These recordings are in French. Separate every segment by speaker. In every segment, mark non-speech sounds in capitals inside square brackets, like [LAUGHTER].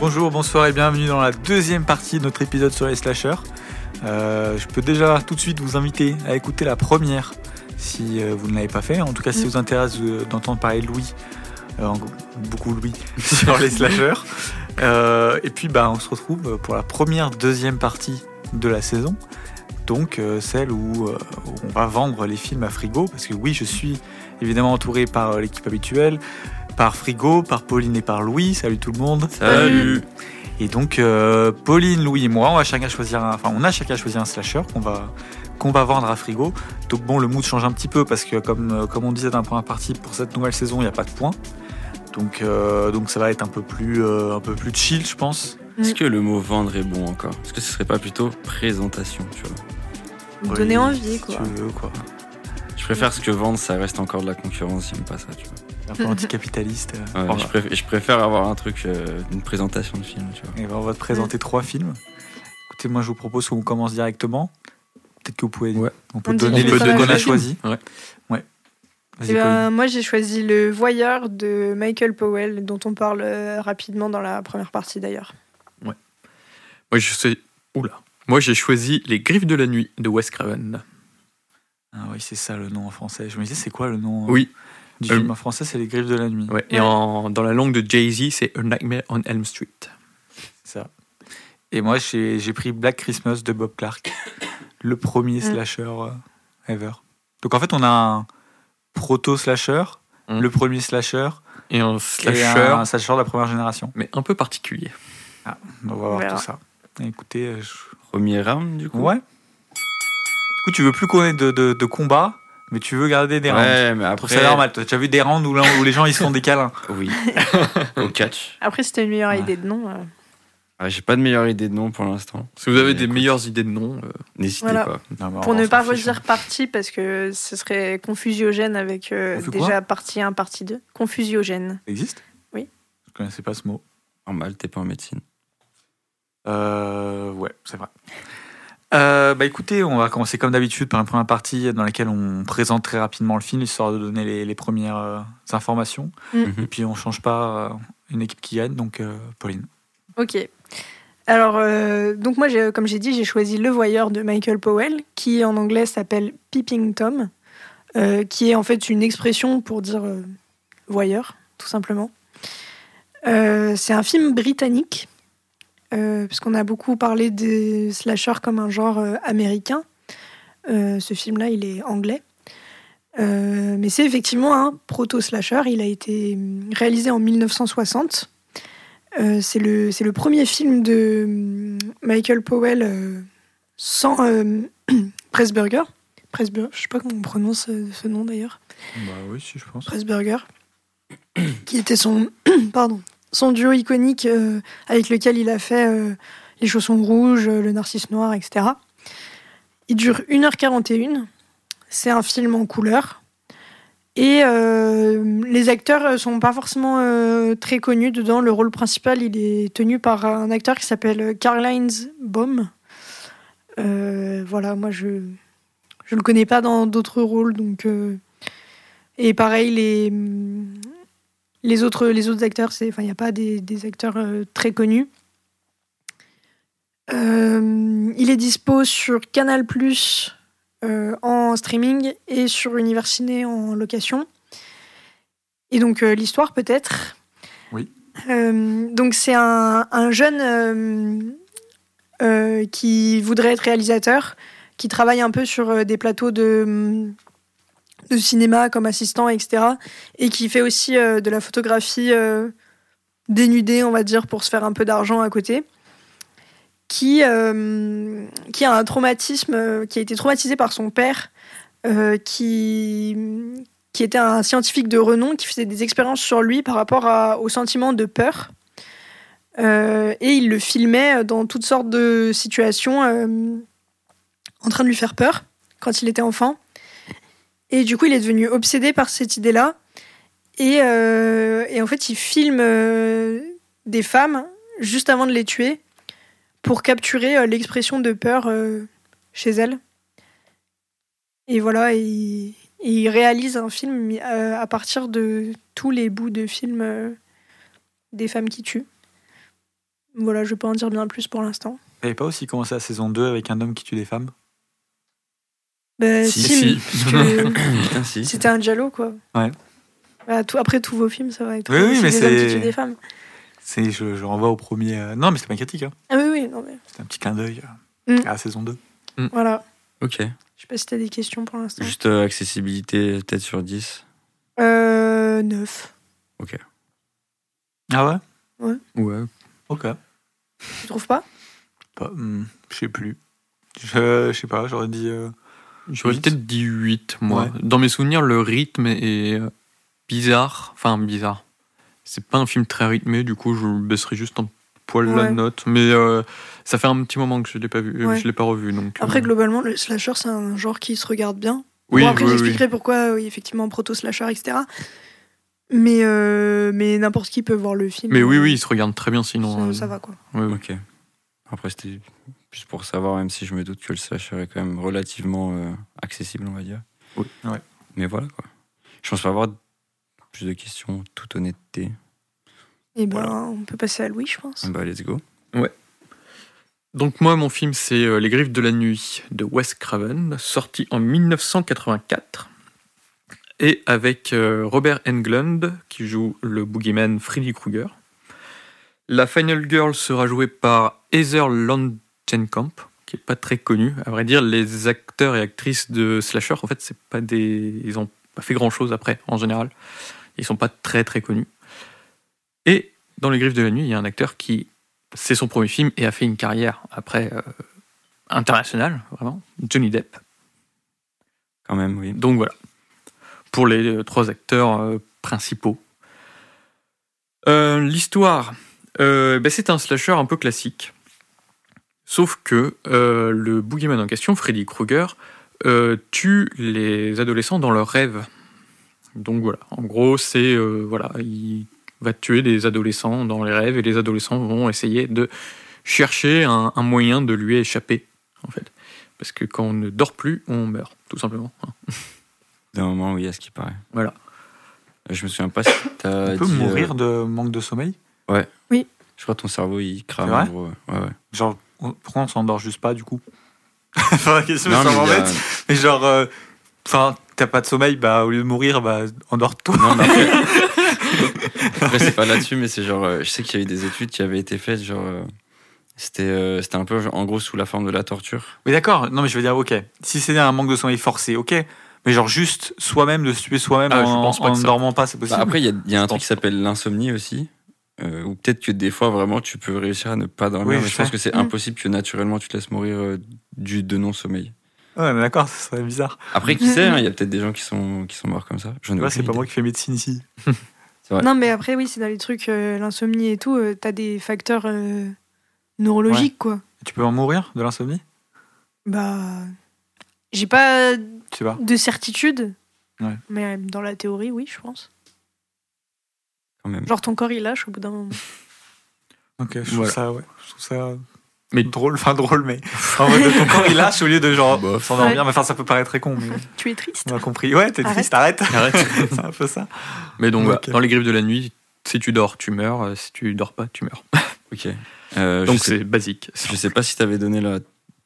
Speaker 1: Bonjour, bonsoir et bienvenue dans la deuxième partie de notre épisode sur les slashers. Euh, je peux déjà tout de suite vous inviter à écouter la première si euh, vous ne l'avez pas fait. En tout cas, si
Speaker 2: Mm.
Speaker 1: vous intéresse d'entendre parler de Louis, euh, beaucoup Louis, [LAUGHS] sur les slashers. Euh, et puis, bah, on se retrouve pour la première, deuxième partie de la saison. Donc, euh, celle où, on va vendre les films à Frigo. Parce que oui, je suis évidemment entouré par l'équipe habituelle, par Frigo, par Pauline et par Louis. Salut tout le monde.
Speaker 2: Salut.
Speaker 1: Et donc, euh, Pauline, Louis et moi, on va chacun choisir un, enfin, on a chacun choisi un slasher qu'on va, qu'on va vendre à frigo. Donc bon, le mood change un petit peu parce que comme, euh, comme on disait dans la première partie, pour cette nouvelle saison, il n'y a pas de points. Donc, euh, donc ça va être un peu plus, euh, un peu plus chill, je pense.
Speaker 2: Est-ce que le mot vendre est bon encore? Est-ce que ce serait pas plutôt présentation, tu vois?
Speaker 3: Vous donner
Speaker 1: Oui,
Speaker 3: envie,
Speaker 1: si
Speaker 3: quoi.
Speaker 1: Tu veux, quoi.
Speaker 2: Je préfère ce que vendre, ça reste encore de la concurrence, j'aime pas ça, tu vois.
Speaker 1: Un peu anticapitaliste. euh.
Speaker 2: Ouais, je, préfère, je préfère avoir un truc, euh, une présentation de film, tu vois.
Speaker 1: Et ben, on va te présenter trois films. Écoutez, moi je vous propose qu'on commence directement. Peut-être que vous pouvez.
Speaker 2: Ouais.
Speaker 1: On peut
Speaker 3: On
Speaker 1: donner les
Speaker 3: a
Speaker 1: qu'on a
Speaker 3: choisi.
Speaker 1: choisis.
Speaker 2: Ouais.
Speaker 1: Ouais.
Speaker 3: Eh ben, moi, j'ai choisi Le Voyeur de Michael Powell, dont on parle euh, rapidement dans la première partie d'ailleurs.
Speaker 4: Moi, je sais. Oula. Moi, j'ai choisi Les Griffes de la Nuit de Wes Craven.
Speaker 1: Ah oui, c'est ça le nom en français. Je me disais, c'est quoi le nom euh,
Speaker 4: Oui.
Speaker 1: Du
Speaker 4: Euh,
Speaker 1: film en français C'est Les Griffes de la Nuit.
Speaker 4: Ouais. Et en, dans la langue de Jay-Z, c'est A Nightmare on Elm Street.
Speaker 1: Ça. Et moi, j'ai j'ai pris Black Christmas de Bob Clark, [COUGHS] le premier
Speaker 3: Mm.
Speaker 1: slasher euh, ever. Donc en fait, on a un proto-slasher,
Speaker 4: Mm.
Speaker 1: le premier slasher,
Speaker 4: Et un
Speaker 1: et
Speaker 4: slasher,
Speaker 1: un slasher de la première génération.
Speaker 4: mais un peu particulier.
Speaker 1: On va voir tout ça. Et écoutez, euh, je-
Speaker 2: Premier round, du coup
Speaker 1: ouais. Du coup, tu veux plus qu'on ait de, de, de combat, mais tu veux garder des rounds.
Speaker 2: Ouais, mais après.
Speaker 1: ça normal. Tu as vu des rounds où, là- où les gens ils se font des câlins. [LAUGHS]
Speaker 2: Oui. [LAUGHS] Au catch.
Speaker 3: Après, c'était une meilleure
Speaker 1: Ouais.
Speaker 3: idée de nom. euh.
Speaker 2: Ah, J'ai pas de meilleure idée de nom pour l'instant.
Speaker 4: Si vous avez
Speaker 2: Mais
Speaker 4: des
Speaker 2: écoute,
Speaker 4: meilleures idées de noms, euh,
Speaker 2: N'hésitez
Speaker 3: Voilà.
Speaker 2: pas.
Speaker 1: Non, mais
Speaker 3: Pour ne pas redire
Speaker 1: hein.
Speaker 3: partie, parce que ce serait confusiogène avec euh, déjà partie 1, partie 2. Confusiogène.
Speaker 1: Ça existe
Speaker 3: Oui.
Speaker 1: Je connaissais pas ce mot.
Speaker 2: Normal, t'es pas en médecine.
Speaker 1: Euh, ouais, c'est vrai. Euh, bah écoutez, on va commencer comme d'habitude par une première partie dans laquelle on présente très rapidement le film, histoire de donner les, les premières euh, informations.
Speaker 3: Mm.
Speaker 1: Et puis on change pas euh, une équipe qui gagne, donc euh, Pauline.
Speaker 3: Ok. Alors, euh, donc moi, j'ai- comme j'ai dit, j'ai choisi Le Voyeur de Michael Powell, qui en anglais s'appelle Peeping Tom, euh, qui est en fait une expression pour dire euh, voyeur, tout simplement. Euh, c'est un film britannique, euh, puisqu'on a beaucoup parlé des slashers comme un genre euh, américain. Euh, ce film-là, il est anglais. Euh, mais c'est effectivement un proto-slasher. Il a été hum, réalisé en 1960. Euh, c'est le, c'est le premier film de hum, Michael Powell sans [CLEARS THROAT] Pressburger. Pressburger, je sais pas comment on prononce ce nom d'ailleurs.
Speaker 1: Bah oui, si je pense.
Speaker 3: Pressburger, qui était son, [CLEARS THROAT] pardon, son duo iconique euh, avec lequel il a fait euh, Les chaussons rouges, euh, Le narcisse noir, etc. Il dure 1h41. C'est un film en couleur. Et les acteurs sont pas forcément très connus dedans. Le rôle principal, il est tenu par un acteur qui s'appelle Karl-Heinz Baum. Voilà, moi je je le connais pas dans d'autres rôles, et pareil les les autres les autres acteurs, il y a pas des, des acteurs euh, très connus. Euh, il est dispo sur Canal Plus euh, en streaming et sur Univers Ciné en location. Et donc l'histoire peut-être.
Speaker 1: Oui.
Speaker 3: Donc c'est un, un jeune qui voudrait être réalisateur, qui travaille un peu sur des plateaux de, de cinéma comme assistant, etc. Et qui fait aussi euh, de la photographie euh, dénudée, on va dire, pour se faire un peu d'argent à côté. Qui, euh, qui a un traumatisme, qui a été traumatisé par son père, qui, qui était un scientifique de renom, qui faisait des expériences sur lui par rapport au sentiment de peur. Et il le filmait dans toutes sortes de situations en train de lui faire peur quand il était enfant. Et du coup, il est devenu obsédé par cette idée-là. Et, euh, et en fait, il filme euh, des femmes juste avant de les tuer pour capturer euh, l'expression de peur chez elles. Et voilà, il, et il réalise un film à partir de tous les bouts de films des femmes qui tuent. Voilà, je pas en dire bien plus pour l'instant.
Speaker 1: T'avais pas aussi commencé la saison 2 avec un homme qui tue des femmes?
Speaker 3: Bah,
Speaker 2: Si,
Speaker 3: si,
Speaker 4: si. [LAUGHS]
Speaker 2: si.
Speaker 3: c'était un giallo, quoi.
Speaker 1: Ouais.
Speaker 3: Bah, tout- après, tous vos films, ça va être
Speaker 1: Oui, oui, mais c'est-
Speaker 3: des femmes.
Speaker 1: C'est, je, je renvoie au premier. euh, Non, mais c'était critique. Hein.
Speaker 3: Ah oui, oui, non, mais
Speaker 1: C'était un petit clin d'œil euh,
Speaker 3: Mm.
Speaker 1: à la saison 2.
Speaker 3: voilà.
Speaker 2: Ok.
Speaker 3: Je sais pas si t'as des questions pour l'instant.
Speaker 2: Juste euh, accessibilité, peut-être sur 10.
Speaker 3: Euh, 9.
Speaker 1: Ah ouais?
Speaker 2: Ouais.
Speaker 1: Ok.
Speaker 3: Tu trouves pas?
Speaker 1: Pas- hmm, je sais plus. Je, je sais pas, j'aurais dit.
Speaker 4: J'aurais peut-être dit 8, moi.
Speaker 1: Ouais.
Speaker 4: Dans mes souvenirs, le rythme est euh, bizarre. Enfin, bizarre. C'est pas un film très rythmé, du coup, je baisserai juste un poil la note. Mais euh, ça fait un petit moment que je l'ai pas vu, euh,
Speaker 3: Ouais.
Speaker 4: je l'ai pas revu. Donc,
Speaker 3: Après,
Speaker 4: euh,
Speaker 3: globalement, le slasher, c'est un genre qui se regarde bien.
Speaker 4: oui,
Speaker 3: bon, après,
Speaker 4: oui, oui.
Speaker 3: j'expliquerai pourquoi, oui, effectivement, proto-slasher, etc. Mais, euh, mais n'importe qui peut voir le film.
Speaker 4: Mais oui, oui, il se regarde très bien sinon.
Speaker 3: ça,
Speaker 4: euh,
Speaker 3: ça va, quoi.
Speaker 4: ouais.
Speaker 2: Ok. Après, c'était juste pour savoir, même si je me doute que le slasher est quand même relativement euh, accessible, on va dire.
Speaker 4: Oui.
Speaker 1: Ouais.
Speaker 2: Mais voilà, quoi. Je pense pas avoir plus de questions, toute honnêteté.
Speaker 3: Et ben,
Speaker 4: Voilà.
Speaker 3: on peut passer à Louis, je pense.
Speaker 2: Bah, let's go.
Speaker 4: Donc moi, mon film, c'est euh, Les Griffes de la Nuit de Wes Craven, sorti en 1984, et avec euh, Robert Englund, qui joue le boogeyman Freddy Krueger. La Final Girl sera jouée par Heather Langenkamp, qui est pas très connue. À vrai dire, les acteurs et actrices de slasher, en fait, c'est pas des, ils ont pas fait grand chose après, en général. Ils sont pas très très connus. Et dans Les Griffes de la Nuit, il y a un acteur qui c'est son premier film et a fait une carrière après euh, internationale, vraiment. Johnny Depp.
Speaker 2: Quand même, oui.
Speaker 4: Donc voilà, pour les euh, trois acteurs euh, principaux. Euh, L'histoire, ben, c'est un slasher un peu classique. Sauf que euh, le boogeyman en question, Freddy Krueger, euh, tue les adolescents dans leurs rêves. Donc voilà, en gros, c'est euh, voilà, il va tuer des adolescents dans les rêves et les adolescents vont essayer de chercher un, un moyen de lui échapper, en fait. Parce que quand on ne dort plus, on meurt, tout simplement. [LAUGHS]
Speaker 2: D'un moment, oui, à ce qui paraît.
Speaker 4: Voilà.
Speaker 2: Je me souviens pas si t'as
Speaker 1: On peut
Speaker 2: dit, euh,
Speaker 1: mourir de manque de sommeil?
Speaker 2: Je crois que ton cerveau, il crame.
Speaker 1: C'est vrai?
Speaker 2: en gros. Ouais, ouais.
Speaker 1: Genre, pourquoi on s'endort juste pas du coup [LAUGHS] Enfin, la question,
Speaker 2: Non,
Speaker 1: ça
Speaker 2: mais y a-
Speaker 1: m'embête. Mais genre, euh, enfin, t'as pas de sommeil, bah au lieu de mourir, bah endors-toi.
Speaker 2: Non, mais après, [LAUGHS] après, c'est pas là-dessus, mais c'est genre, euh, je sais qu'il y a eu des études qui avaient été faites, genre, euh, c'était, euh, c'était un peu, en gros, sous la forme de la torture.
Speaker 1: Mais d'accord, non mais je veux dire, ok. Si c'est un manque de sommeil forcé, ok. Mais genre juste soi-même, de se tuer soi-même
Speaker 4: Ah, je
Speaker 1: en,
Speaker 4: pense pas
Speaker 1: en
Speaker 4: que ça-
Speaker 1: dormant pas, c'est
Speaker 2: Bah,
Speaker 1: possible.
Speaker 2: après, il y a, il y a un
Speaker 4: Je
Speaker 2: truc qui s'appelle l'insomnie aussi, euh, ou peut-être que des fois, vraiment, tu peux réussir à ne pas dormir,
Speaker 1: Oui,
Speaker 2: mais
Speaker 1: je
Speaker 2: je pense que c'est
Speaker 3: Mm.
Speaker 2: impossible que naturellement tu te laisses mourir euh, du, de non-sommeil.
Speaker 1: Ouais, mais d'accord, ça serait bizarre.
Speaker 2: Après, qui sait, hein, il y a peut-être des gens qui sont, qui sont morts comme ça. Aucune
Speaker 1: c'est pas moi qui fais médecine ici. [LAUGHS]
Speaker 2: Ouais.
Speaker 3: Non, mais après, oui, c'est dans les trucs, euh, l'insomnie et tout, euh, t'as des facteurs euh, neurologiques, quoi.
Speaker 1: Tu peux en mourir de l'insomnie?
Speaker 3: Bah. J'ai pas
Speaker 1: pas.
Speaker 3: de certitude.
Speaker 1: Ouais.
Speaker 3: Mais dans la théorie, oui, je pense.
Speaker 2: Quand même.
Speaker 3: Genre, ton corps, il lâche au bout d'un moment. [LAUGHS]
Speaker 1: Ok, je trouve
Speaker 4: Voilà.
Speaker 1: ça, ouais. Je trouve ça.
Speaker 4: Mais-
Speaker 1: drôle, enfin drôle, mais. [LAUGHS] En mode, ton corps il lâche au lieu de genre
Speaker 2: Bof.
Speaker 1: s'endormir.
Speaker 3: Ouais.
Speaker 1: Mais enfin, ça peut paraître très con, mais [LAUGHS]
Speaker 3: Tu es triste.
Speaker 1: on a compris. Ouais, t'es triste, arrête.
Speaker 4: Arrête.
Speaker 1: c'est un peu ça.
Speaker 4: Mais donc, dans les griffes de la nuit, si tu dors, tu meurs. euh, Si tu dors pas, tu meurs.
Speaker 2: Ok. Euh,
Speaker 4: Donc c'est basique.
Speaker 2: je sais pas si t'avais donné la,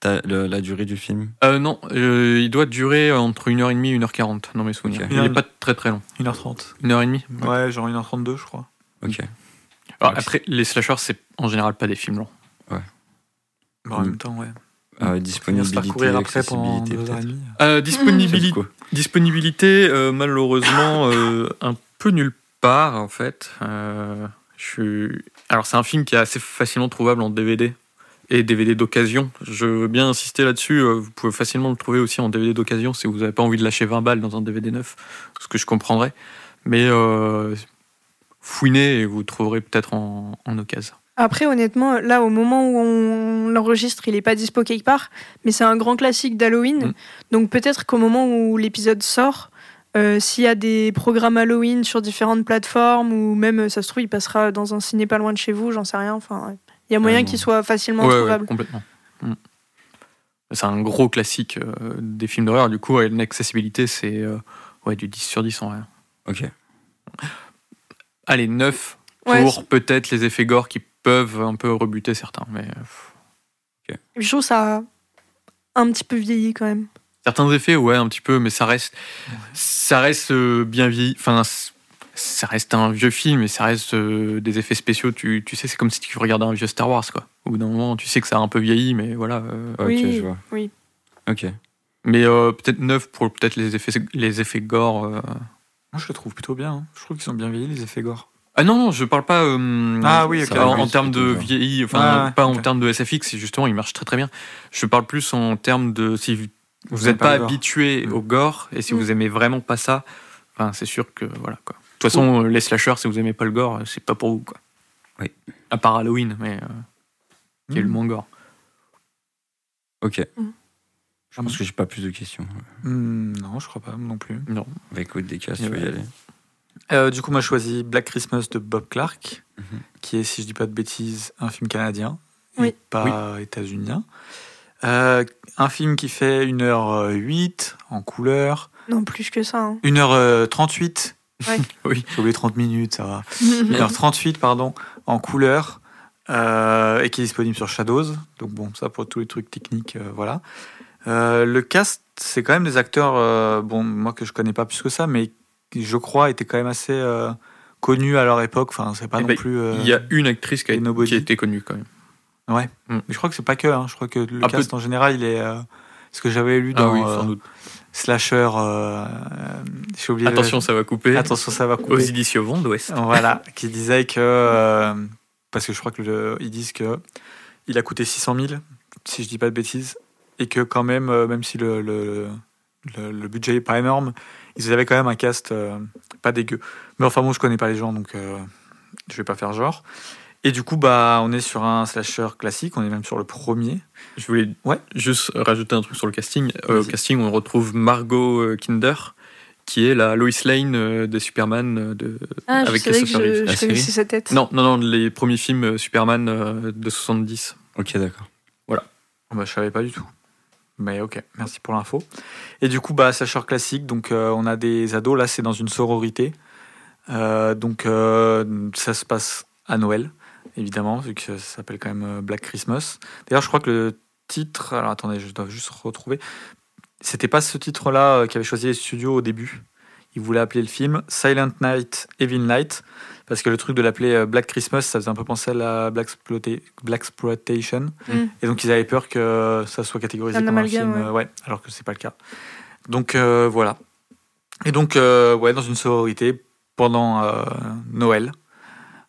Speaker 2: ta- la, la durée du film?
Speaker 4: Euh, non, euh, il doit durer entre 1h30 et 1h40 dans mes souvenirs.
Speaker 2: Ok.
Speaker 4: Il n'est pas très très long.
Speaker 1: 1h30.
Speaker 4: 1h30
Speaker 1: Ouais, genre 1h32, je crois.
Speaker 2: Ok.
Speaker 4: Alors,
Speaker 2: Ouais.
Speaker 4: Après, les slashers, c'est en général pas des films longs.
Speaker 1: Bon, en même temps, ouais.
Speaker 2: Euh, disponibilité,
Speaker 1: courir après pendant
Speaker 2: accessibilité,
Speaker 1: deux heures et
Speaker 2: peut-être.
Speaker 1: demie.
Speaker 4: Euh, disponibilité, disponibilité euh, malheureusement, euh, un peu nulle part en fait. Euh, je suis... Alors c'est un film qui est assez facilement trouvable en DVD et DVD d'occasion. Je veux bien insister là-dessus. euh, Vous pouvez facilement le trouver aussi en DVD d'occasion si vous n'avez pas envie de lâcher 20 balles dans un DVD neuf, ce que je comprendrais. Mais euh, fouinez et vous trouverez peut-être en, en occasion.
Speaker 3: Après, honnêtement, là, au moment où on l'enregistre, il est pas dispo quelque part, mais c'est un grand classique d'Halloween.
Speaker 4: Mm.
Speaker 3: Donc peut-être qu'au moment où l'épisode sort, euh, s'il y a des programmes Halloween sur différentes plateformes, ou même, ça se trouve, il passera dans un ciné pas loin de chez vous, j'en sais rien. Enfin, ouais. Il y a moyen qu'il soit facilement
Speaker 4: Ouais, ouais,
Speaker 3: trouvable.
Speaker 4: complètement. Mm. C'est un gros classique euh, des films d'horreur. Du coup, ouais, l'accessibilité, c'est euh, ouais, du 10 sur 10 en vrai.
Speaker 2: Ok.
Speaker 4: Allez, 9
Speaker 3: Ouais,
Speaker 4: pour peut-être les effets gore qui peuvent un peu rebuter certains. Mais euh,
Speaker 3: puis, je trouve ça a un petit peu vieilli quand même.
Speaker 4: certains effets, ouais, un petit peu, mais ça reste, ça reste euh, bien vieilli. Enfin, ça reste un vieux film et ça reste euh, des effets spéciaux. Tu, tu sais, c'est comme si tu regardais un vieux Star Wars, quoi. Au bout d'un moment, tu sais que ça a un peu vieilli, mais voilà. euh,
Speaker 2: Ok,
Speaker 3: oui,
Speaker 2: je vois.
Speaker 3: oui.
Speaker 2: Ok.
Speaker 4: mais euh, peut-être neuf pour peut-être les effets, les effets gore. euh.
Speaker 1: Moi, je le trouve plutôt bien. hein. Je trouve qu'ils sont bien vieillis, les effets gore.
Speaker 4: Ah non, non, je parle pas. euh,
Speaker 1: Ah oui,
Speaker 4: en, en
Speaker 2: Oui,
Speaker 4: termes de vieilli, enfin,
Speaker 1: Ah,
Speaker 4: pas en termes de SFX, justement, il marche très très bien. Je parle plus en termes de si vous- n'êtes
Speaker 1: pas
Speaker 4: habitué
Speaker 1: Mm.
Speaker 4: au gore et si
Speaker 3: Mm.
Speaker 4: vous aimez vraiment pas ça, enfin, c'est sûr que voilà quoi. De toute façon, les slashers, si vous aimez pas le gore, c'est pas pour vous quoi.
Speaker 2: Oui.
Speaker 4: À part Halloween, mais euh, qui est le
Speaker 1: Mm.
Speaker 4: moins gore.
Speaker 2: Ok.
Speaker 3: Mm.
Speaker 2: Je pense que j'ai pas plus de questions.
Speaker 1: Hmm, non, je crois pas non plus.
Speaker 4: Non.
Speaker 2: Bah écoute, des cas, tu veux y aller.
Speaker 1: Euh, du coup, moi, je choisis Black Christmas de Bob Clark,
Speaker 2: Mhm.
Speaker 1: qui est, si je dis pas de bêtises, un film canadien
Speaker 3: Oui.
Speaker 1: et pas états-unien. Euh, un film qui fait 1h08 en couleur,
Speaker 3: Non, plus que ça. hein.
Speaker 1: 1h38.
Speaker 3: Ouais. [LAUGHS]
Speaker 4: Oui.
Speaker 1: J'ai oublié 30 minutes, ça va. [LAUGHS] 1h38, pardon, en couleur, euh, et qui est disponible sur Shadows. Donc bon, ça pour tous les trucs techniques, euh, voilà. Euh, le cast, c'est quand même des acteurs, euh, bon, moi que je connais pas plus que ça, mais qui, je crois, étaient quand même assez euh, connus à leur époque. Enfin, c'est pas
Speaker 4: Eh
Speaker 1: non
Speaker 4: ben,
Speaker 1: plus. euh,
Speaker 4: Il y a une actrice qui a, qui été connue quand même.
Speaker 1: Ouais.
Speaker 4: Mm.
Speaker 1: Mais je crois que c'est pas que. hein. Je crois que le
Speaker 4: Un
Speaker 1: cast
Speaker 4: peu-
Speaker 1: en général, il est. euh, ce que j'avais lu
Speaker 4: Ah
Speaker 1: dans
Speaker 4: oui,
Speaker 1: euh,
Speaker 4: sans doute.
Speaker 1: Slasher. euh, euh, j'ai oublié. le-
Speaker 4: Attention, ça va couper.
Speaker 1: Attention, ça va
Speaker 4: Aux
Speaker 1: couper.
Speaker 4: éditions Vent d'Ouest.
Speaker 1: Voilà, qui disait que euh, parce que je crois que le- ils disent que il a coûté 600 000, si je dis pas de bêtises, et que quand même, même si le, le, le- le budget est pas énorme, ils avaient quand même un cast euh, pas dégueu. Mais enfin bon, je connais pas les gens, donc je vais pas faire genre. Et du coup, bah, on est sur un slasher classique, on est même sur le premier.
Speaker 4: Je voulais
Speaker 1: Ouais.
Speaker 4: juste rajouter un truc sur le casting. Euh, au casting, on retrouve Margot euh, Kinder, qui est la Lois Lane euh, de Superman. De...
Speaker 3: Ah, je
Speaker 4: Avec
Speaker 3: savais que
Speaker 4: Christopher Reeve.
Speaker 3: je,
Speaker 2: La
Speaker 3: je connaissais
Speaker 2: série
Speaker 3: sa tête.
Speaker 4: Non, non, non, les premiers films Superman de 70.
Speaker 2: Ok, d'accord.
Speaker 1: Ah Bah, je savais pas du tout. Mais ok, merci pour l'info. Et du coup, bah, slasher classique, donc euh, on a des ados, là c'est dans une sororité. Euh, donc euh, ça se passe à Noël, évidemment, vu que ça s'appelle quand même euh, Black Christmas. D'ailleurs, je crois que le titre, alors attendez, je dois juste retrouver. C'était pas ce titre-là euh, qu'avaient choisi les studios au début. Ils voulaient appeler le film Silent Night, Evil Night, parce que le truc de l'appeler euh, Black Christmas, ça faisait un peu penser à la Black, Exploitation.
Speaker 3: Mm.
Speaker 1: Et donc ils avaient peur que ça soit catégorisé comme un film,
Speaker 3: ouais.
Speaker 1: ouais, alors que c'est pas le cas. Donc euh, voilà. Et donc euh, ouais, dans une sororité pendant euh, Noël.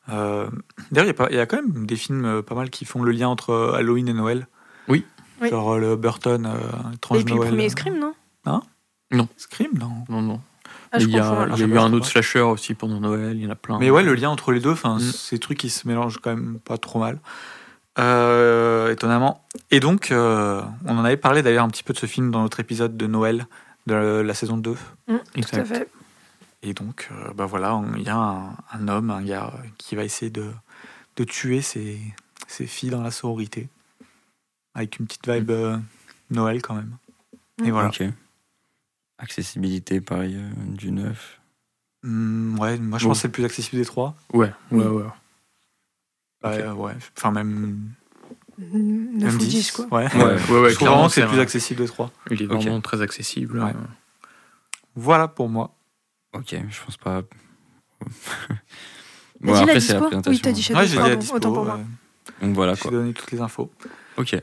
Speaker 1: Euh, D'ailleurs, il y a y, quand même des films euh, pas mal qui font le lien entre euh, Halloween et Noël.
Speaker 4: Oui.
Speaker 3: Oui.
Speaker 1: Genre le Burton, euh, étrange
Speaker 3: Et puis
Speaker 1: Noël.
Speaker 3: le premier Scream, non?
Speaker 1: Scream, non.
Speaker 4: Non, non.
Speaker 3: Ah,
Speaker 4: il y a, il y eu un autre slasher aussi pendant Noël, il y en a plein.
Speaker 1: Mais ouais, le lien entre les deux,
Speaker 4: Mm.
Speaker 1: ces trucs qui se mélangent quand même pas trop mal. Euh, étonnamment. Et donc, euh, on en avait parlé d'ailleurs un petit peu de ce film dans notre épisode de Noël de la, la saison 2.
Speaker 3: Mm, tout à fait.
Speaker 1: Et donc, euh, bah voilà, il y a un, un homme, un gars euh, qui va essayer de, de tuer ses, ses filles dans la sororité. Avec une petite vibe euh, Noël quand même. Et voilà.
Speaker 2: Ok. Accessibilité, pareil, euh, du neuf.
Speaker 1: Mm, ouais, moi je
Speaker 4: Bon.
Speaker 1: pense que c'est le plus accessible des trois.
Speaker 4: Ouais, ouais, ouais.
Speaker 1: Bah, euh, ouais. Enfin, même,
Speaker 3: 9
Speaker 1: même
Speaker 3: ou 10, quoi.
Speaker 1: Ouais.
Speaker 4: Ouais, ouais, ouais, clairement,
Speaker 1: c'est le plus accessible des trois.
Speaker 4: Il est vraiment très accessible.
Speaker 1: Ouais.
Speaker 4: euh.
Speaker 1: Voilà pour moi.
Speaker 2: Ok, je pense pas. [LAUGHS] Bon,
Speaker 3: dit
Speaker 2: après, c'est la présentation.
Speaker 3: Oui, t'as dit Shadows,
Speaker 1: Ouais, j'ai dit à
Speaker 3: pardon,
Speaker 1: dispo.
Speaker 3: autant pour moi.
Speaker 1: euh,
Speaker 2: Donc voilà
Speaker 1: J'ai
Speaker 2: quoi.
Speaker 1: donné toutes les infos.
Speaker 2: Ok.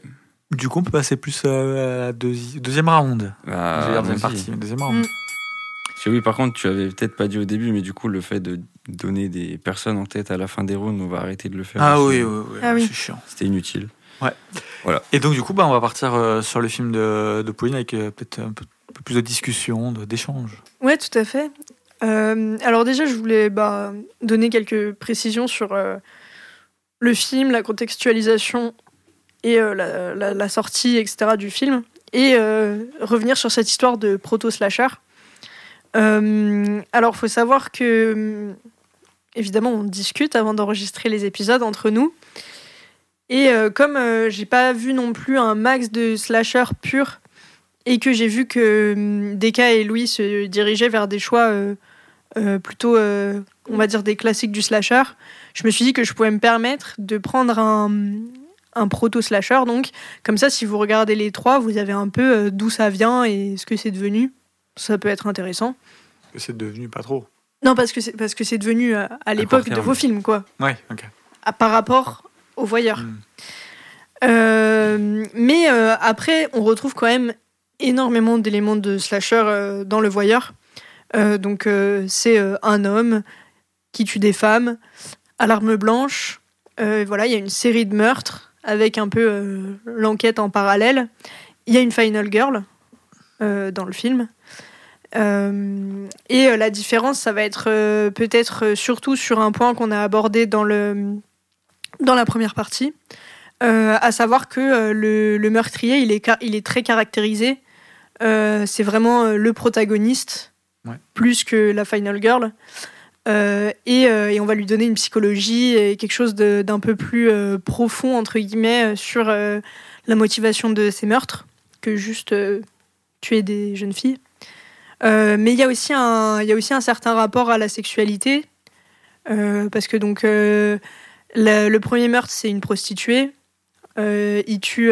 Speaker 1: Du coup, on peut passer plus euh, à la deuxi- deuxième round.
Speaker 2: Bah,
Speaker 1: J'ai deuxième partie, deuxième round.
Speaker 3: Mm.
Speaker 2: Oui, par contre, tu avais peut-être pas dit au début, mais du coup, le fait de donner des personnes en tête à la fin des rounds, on va arrêter de le faire.
Speaker 1: Ah
Speaker 2: aussi.
Speaker 1: oui, oui, oui,
Speaker 3: Ah oui.
Speaker 1: c'est chiant.
Speaker 2: C'était inutile.
Speaker 1: Et donc, du coup, bah, on va partir euh, sur le film de, de Pauline avec euh, peut-être un peu, plus de discussion, de- d'échange.
Speaker 3: Ouais, tout à fait. Euh, alors déjà, je voulais bah, donner quelques précisions sur euh, le film, la contextualisation et euh, la, sortie, etc. du film, et revenir sur cette histoire de proto-slasher. Alors, faut savoir que, hum, évidemment, on discute avant d'enregistrer les épisodes entre nous. Et comme j'ai pas vu non plus un max de slasher pur, et que j'ai vu que hum, Deka et Louis se dirigeaient vers des choix euh, plutôt, euh, on va dire, des classiques du slasher, je me suis dit que je pouvais me permettre de prendre un, un proto-slasher. Donc, comme ça, si vous regardez les trois, vous avez un peu euh, d'où ça vient et ce que c'est devenu. Ça peut être intéressant.
Speaker 1: C'est devenu pas trop.
Speaker 3: Non, parce que c'est, parce que c'est devenu euh, à l'époque de vos films, quoi.
Speaker 1: Ouais, ok.
Speaker 3: À- par rapport aux voyeurs.
Speaker 1: Mm.
Speaker 3: Euh, mais euh, après, on retrouve quand même énormément d'éléments de slasher euh, dans le voyeur. Euh, donc, euh, c'est euh, un homme qui tue des femmes à l'arme blanche. Voilà, il y a une série de meurtres avec un peu l'enquête en parallèle. Il y a une final girl dans le film. Et la différence, ça va être peut-être surtout sur un point qu'on a abordé dans, la première partie. À savoir que le, meurtrier, il est, il est très caractérisé. C'est vraiment le protagoniste, Plus que la final girl. Euh, et, euh, et on va lui donner une psychologie quelque chose d'un peu plus euh, profond, entre guillemets, sur la motivation de ces meurtres, que juste tuer des jeunes filles. Mais il y, a aussi un- y a aussi un certain rapport à la sexualité, parce que donc le, premier meurtre, c'est une prostituée. Il tue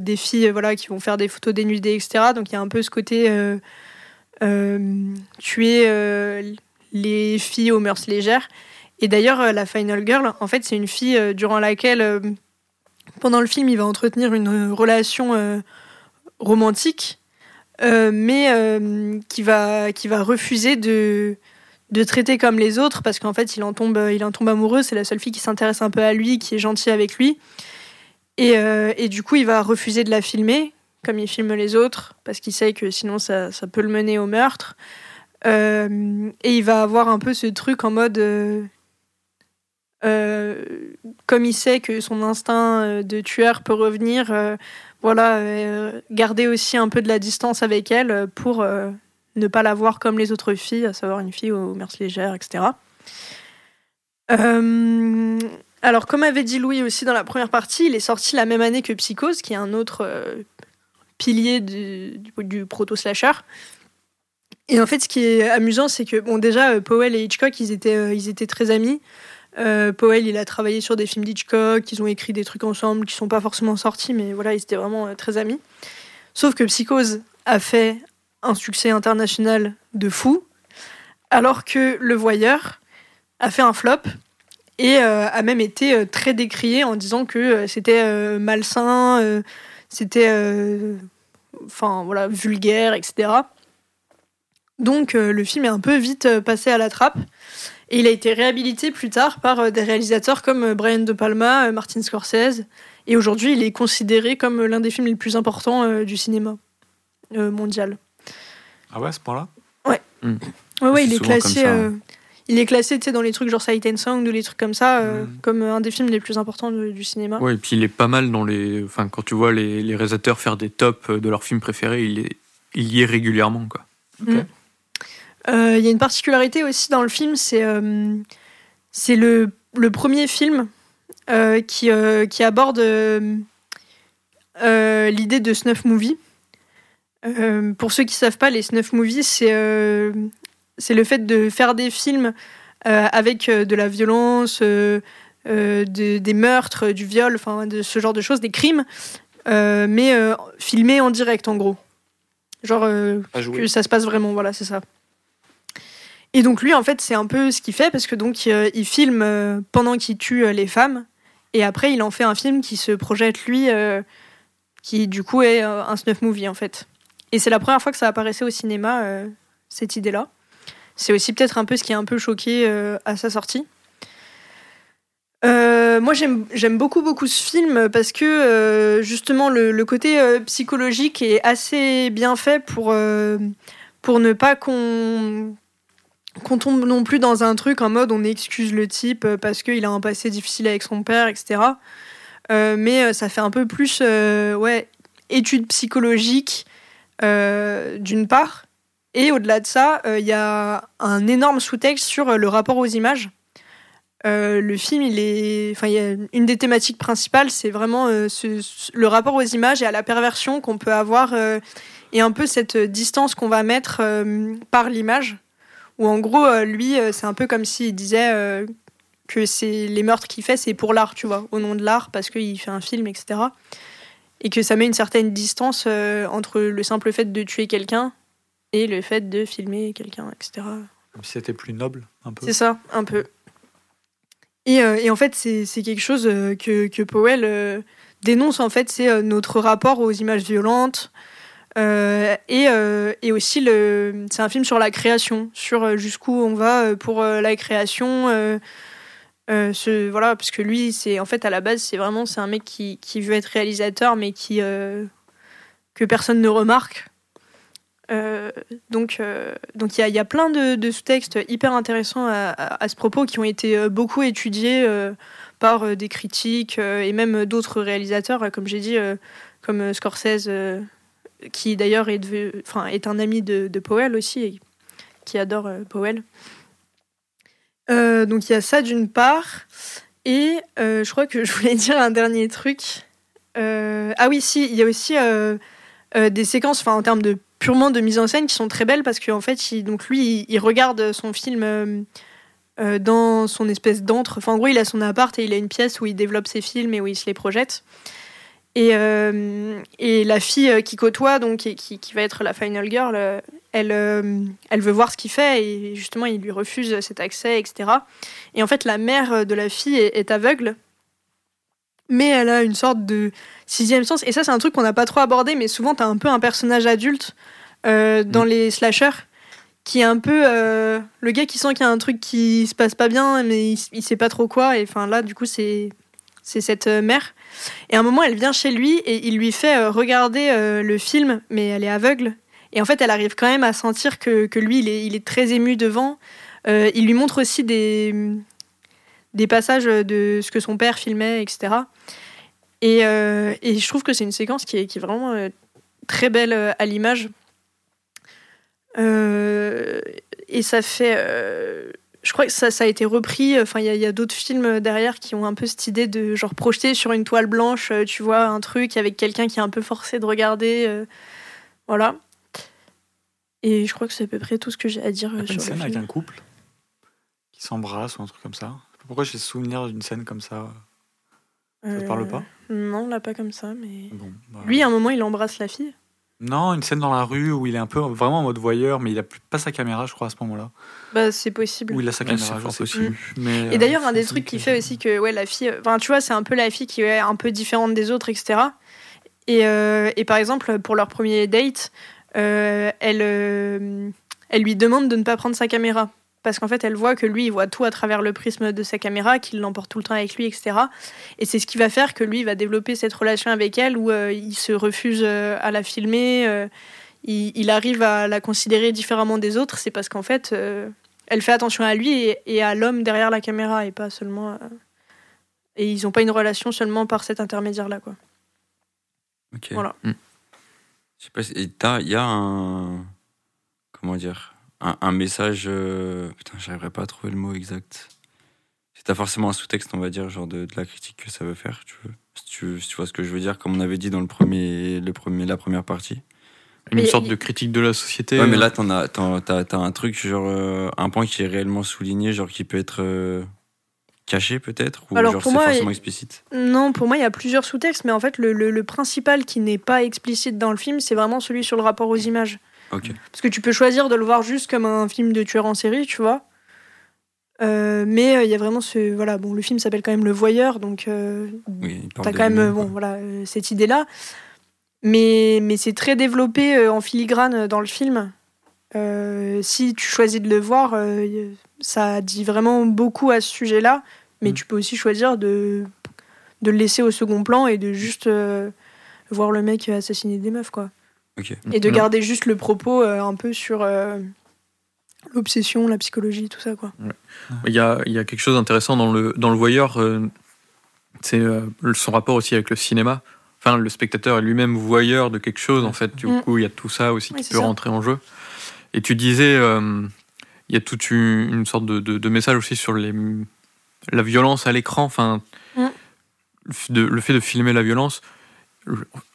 Speaker 3: des filles voilà, qui vont faire des photos dénudées, etc. Donc il y a un peu ce côté tuer euh, les filles aux mœurs légères. Et d'ailleurs, euh, la Final Girl, en fait, c'est une fille euh, durant laquelle, euh, pendant le film, il va entretenir une euh, relation euh, romantique, euh, mais euh, qui, va, qui va refuser de, de traiter comme les autres parce qu'en fait, il en tombe, il en tombe amoureux. C'est la seule fille qui s'intéresse un peu à lui, qui est gentille avec lui. Et, euh, et du coup, il va refuser de la filmer, comme il filme les autres, parce qu'il sait que sinon ça, peut le mener au meurtre. Euh, et il va avoir un peu ce truc en mode. euh, euh, comme il sait que son instinct de tueur peut revenir, voilà, garder aussi un peu de la distance avec elle pour ne pas la voir comme les autres filles, à savoir une fille aux mœurs légères, etc. Alors, comme avait dit Louis aussi dans la première partie, il est sorti la même année que Psychose, qui est un autre pilier du, proto-slasher. Et en fait, ce qui est amusant, c'est que, bon, déjà, euh, Powell et Hitchcock, ils étaient, euh, ils étaient très amis. Euh, Powell, il a travaillé sur des films d'Hitchcock, ils ont écrit des trucs ensemble qui sont pas forcément sortis, mais voilà, ils étaient vraiment très amis. Sauf que Psychose a fait un succès international de fou, alors que Le Voyeur a fait un flop et a même été très décrié en disant que c'était malsain, c'était euh, enfin voilà vulgaire, etc. Donc euh, le film est un peu vite euh, passé à la trappe et il a été réhabilité plus tard par euh, des réalisateurs comme euh, Brian De Palma, euh, Martin Scorsese et aujourd'hui il est considéré comme l'un des films les plus importants euh, du cinéma euh, mondial.
Speaker 1: Ah ouais, à ce point-là?
Speaker 3: Ouais,
Speaker 2: C'est
Speaker 3: ouais, il est classé. euh,
Speaker 2: hein.
Speaker 3: Il est classé, tu sais, dans les trucs genre Sight and Sound ou les trucs comme ça, euh,
Speaker 1: Mm.
Speaker 3: comme euh, un des films les plus importants de- du cinéma.
Speaker 4: Ouais, et puis il est pas mal dans les. Enfin, quand tu vois les, les réalisateurs faire des tops de leurs films préférés, il, est, il y est régulièrement, quoi.
Speaker 3: Euh, Il y a une particularité aussi dans le film, c'est euh, c'est le, le premier film euh, qui, euh, qui aborde euh, euh, l'idée de snuff movie. Euh, pour ceux qui savent pas, les snuff movies, c'est euh, c'est le fait de faire des films euh, avec euh, de la violence, euh, de- des meurtres, du viol, enfin de ce genre de choses, des crimes, mais filmés en direct en gros. Genre que ça se passe vraiment, voilà, c'est ça. Et donc lui, en fait, c'est un peu ce qu'il fait parce que donc il filme pendant qu'il tue les femmes et après il en fait un film qui se projette lui, qui du coup est un snuff movie en fait. Et c'est la première fois que ça apparaissait au cinéma euh, cette idée-là. C'est aussi peut-être un peu ce qui a un peu choqué euh, à sa sortie. Euh, moi, j'aime beaucoup, beaucoup ce film parce que euh, justement, le, le côté psychologique est assez bien fait pour, pour ne pas qu'on qu'on tombe non plus dans un truc en mode on excuse le type parce qu'il a un passé difficile avec son père, etc. Mais ça fait un peu plus ouais, étude psychologique d'une part. Et au-delà de ça, euh, il y a un énorme sous-texte sur euh, le rapport aux images. Euh, le film, il est, enfin, une des thématiques principales, c'est vraiment le rapport aux images et à la perversion qu'on peut avoir et un peu cette distance qu'on va mettre par l'image, où en gros, lui, c'est un peu comme s'il disait que c'est les meurtres qu'il fait, c'est pour l'art, tu vois, au nom de l'art, parce qu'il fait un film, etc. Et que ça met une certaine distance entre le simple fait de tuer quelqu'un et le fait de filmer quelqu'un, etc.
Speaker 1: Comme si c'était plus noble, un peu.
Speaker 3: C'est ça, un peu. Et, euh, et en fait, c'est quelque chose euh, que, que Powell euh, dénonce, en fait, c'est notre rapport aux images violentes. euh, et, et aussi, c'est un film sur la création, sur jusqu'où on va pour la création. ce, voilà, parce que lui, c'est en fait à la base, c'est vraiment c'est un mec qui, qui veut être réalisateur, mais qui que personne ne remarque. Euh, donc, euh, donc il y a, plein de, sous-textes hyper intéressants à, ce propos qui ont été euh, beaucoup étudiés par des critiques et même d'autres réalisateurs, comme j'ai dit, comme Scorsese, qui d'ailleurs est, un ami de, Powell aussi, et qui adore Powell. Donc il y a ça d'une part, et je crois que [LAUGHS] je voulais dire un dernier truc. Ah oui, si, il y a aussi des séquences, enfin en termes de purement de mise en scène, qui sont très belles parce qu'en fait, il, donc lui, il, regarde son film euh, euh, dans son espèce d'antre. Enfin, en gros, il a son appart et il a une pièce où il développe ses films et où il se les projette. Et, euh, et la fille qui côtoie, donc, qui, qui va être la final girl, elle, elle veut voir ce qu'il fait et justement, il lui refuse cet accès, etc. Et en fait, la mère de la fille est aveugle, mais elle a une sorte de sixième sens. Et ça, c'est un truc qu'on n'a pas trop abordé, mais souvent, tu as un peu un personnage adulte euh, dans
Speaker 2: Mm.
Speaker 3: les slashers qui est un peu euh, le gars qui sent qu'il y a un truc qui se passe pas bien, mais il, il sait pas trop quoi. Et enfin, là, du coup, c'est. C'est cette euh, mère. Et à un moment, elle vient chez lui et il lui fait regarder le film, mais elle est aveugle. Et en fait, elle arrive quand même à sentir que, que lui, il est, il est très ému devant. Il lui montre aussi des, des passages de ce que son père filmait, etc. Et, euh, et je trouve que c'est une séquence qui est, qui est vraiment euh, très belle euh, à l'image. Et ça fait. je crois que ça, ça a été repris. Enfin, il y a, a d'autres films derrière qui ont un peu cette idée de genre projeter sur une toile blanche, tu vois, un truc avec quelqu'un qui est un peu forcé de regarder. euh, voilà. Et je crois que c'est à peu près tout ce que j'ai à dire
Speaker 1: Il y a pas
Speaker 3: sur
Speaker 1: une
Speaker 3: le
Speaker 1: scène avec
Speaker 3: film.
Speaker 1: un couple qui s'embrasse ou un truc comme ça? Pourquoi j'ai souvenir d'une scène comme ça? Ça te parle
Speaker 3: Euh,
Speaker 1: pas?
Speaker 3: Non, là, pas comme ça, mais.
Speaker 1: Bon, bah,
Speaker 3: Lui, à un moment, il embrasse la fille.
Speaker 1: Non, une scène dans la rue où il est un peu vraiment en mode voyeur, mais il a plus- pas sa caméra, je crois, à ce moment-là.
Speaker 3: Bah, c'est possible.
Speaker 1: Ou il a sa caméra,
Speaker 4: c'est
Speaker 1: je sais
Speaker 4: possible.
Speaker 1: plus. Mais,
Speaker 3: Et
Speaker 1: euh,
Speaker 3: d'ailleurs, un des trucs qui fait aussi que ouais, la fille, enfin, tu vois, c'est un peu la fille qui est un peu différente des autres, etc. Et, euh, et par exemple, pour leur premier date, euh, elle, euh, elle lui demande de ne pas prendre sa caméra. Parce qu'en fait, elle voit que lui, il voit tout à travers le prisme de sa caméra, qu'il l'emporte tout le temps avec lui, etc. Et c'est ce qui va faire que lui il va développer cette relation avec elle où euh, il se refuse euh, à la filmer, euh, il, il arrive à la considérer différemment des autres. C'est parce qu'en fait, elle fait attention à lui et, et à l'homme derrière la caméra et pas seulement. Et ils n'ont pas une relation seulement par cet intermédiaire-là, quoi.
Speaker 2: Ok.
Speaker 3: Voilà.
Speaker 4: Mm.
Speaker 2: Je sais pas, si- il y a un. Comment dire Un, un message. euh, Putain, j'arriverai pas à trouver le mot exact. T'as forcément un sous-texte, on va dire, genre de, de la critique que ça veut faire, tu veux. Si tu, si tu vois ce que je veux dire, comme on avait dit dans le premier, le premier, la première partie.
Speaker 4: Une
Speaker 3: Mais
Speaker 4: sorte de critique de la société.
Speaker 2: Ouais, mais
Speaker 4: euh,
Speaker 2: là, t'en as, t'en- t'as, t'as un truc, genre, euh, un point qui est réellement souligné, genre, qui peut être euh, caché, peut-être, ou
Speaker 3: Alors,
Speaker 2: genre,
Speaker 3: pour
Speaker 2: c'est
Speaker 3: moi,
Speaker 2: forcément explicite.
Speaker 3: Non, pour moi, il y a plusieurs sous-textes, mais en fait, le, le- le principal qui n'est pas explicite dans le film, c'est vraiment celui sur le rapport aux images.
Speaker 2: Ok.
Speaker 3: Parce que tu peux choisir de le voir juste comme un film de tueur en série, tu vois. Euh, mais euh, il y a vraiment ce. Voilà, bon, le film s'appelle quand même Le Voyeur, donc euh,
Speaker 2: Oui,
Speaker 3: t'as quand même bon, voilà, cette idée-là. Mais, mais c'est très développé en filigrane dans le film. Si tu choisis de le voir, ça dit vraiment beaucoup à ce sujet-là. Mais
Speaker 1: Mm.
Speaker 3: tu peux aussi choisir de, de le laisser au second plan et de juste voir le mec assassiner des meufs, quoi. Et de
Speaker 4: Non.
Speaker 3: garder juste le propos euh, un peu sur euh, l'obsession, la psychologie, tout ça, quoi.
Speaker 4: Il y a, il y a quelque chose d'intéressant dans le, dans le voyeur, euh, c'est euh, son rapport aussi avec le cinéma. Enfin, le spectateur est lui-même voyeur de quelque chose, en fait. Du
Speaker 3: Mm.
Speaker 4: coup, il y a tout ça aussi
Speaker 3: Oui,
Speaker 4: qui peut
Speaker 3: ça.
Speaker 4: rentrer en jeu. Et tu disais, euh, il y a toute une, une sorte de, de- de message aussi sur les, la violence à l'écran. Enfin,
Speaker 3: Mm.
Speaker 4: le fait de filmer la violence.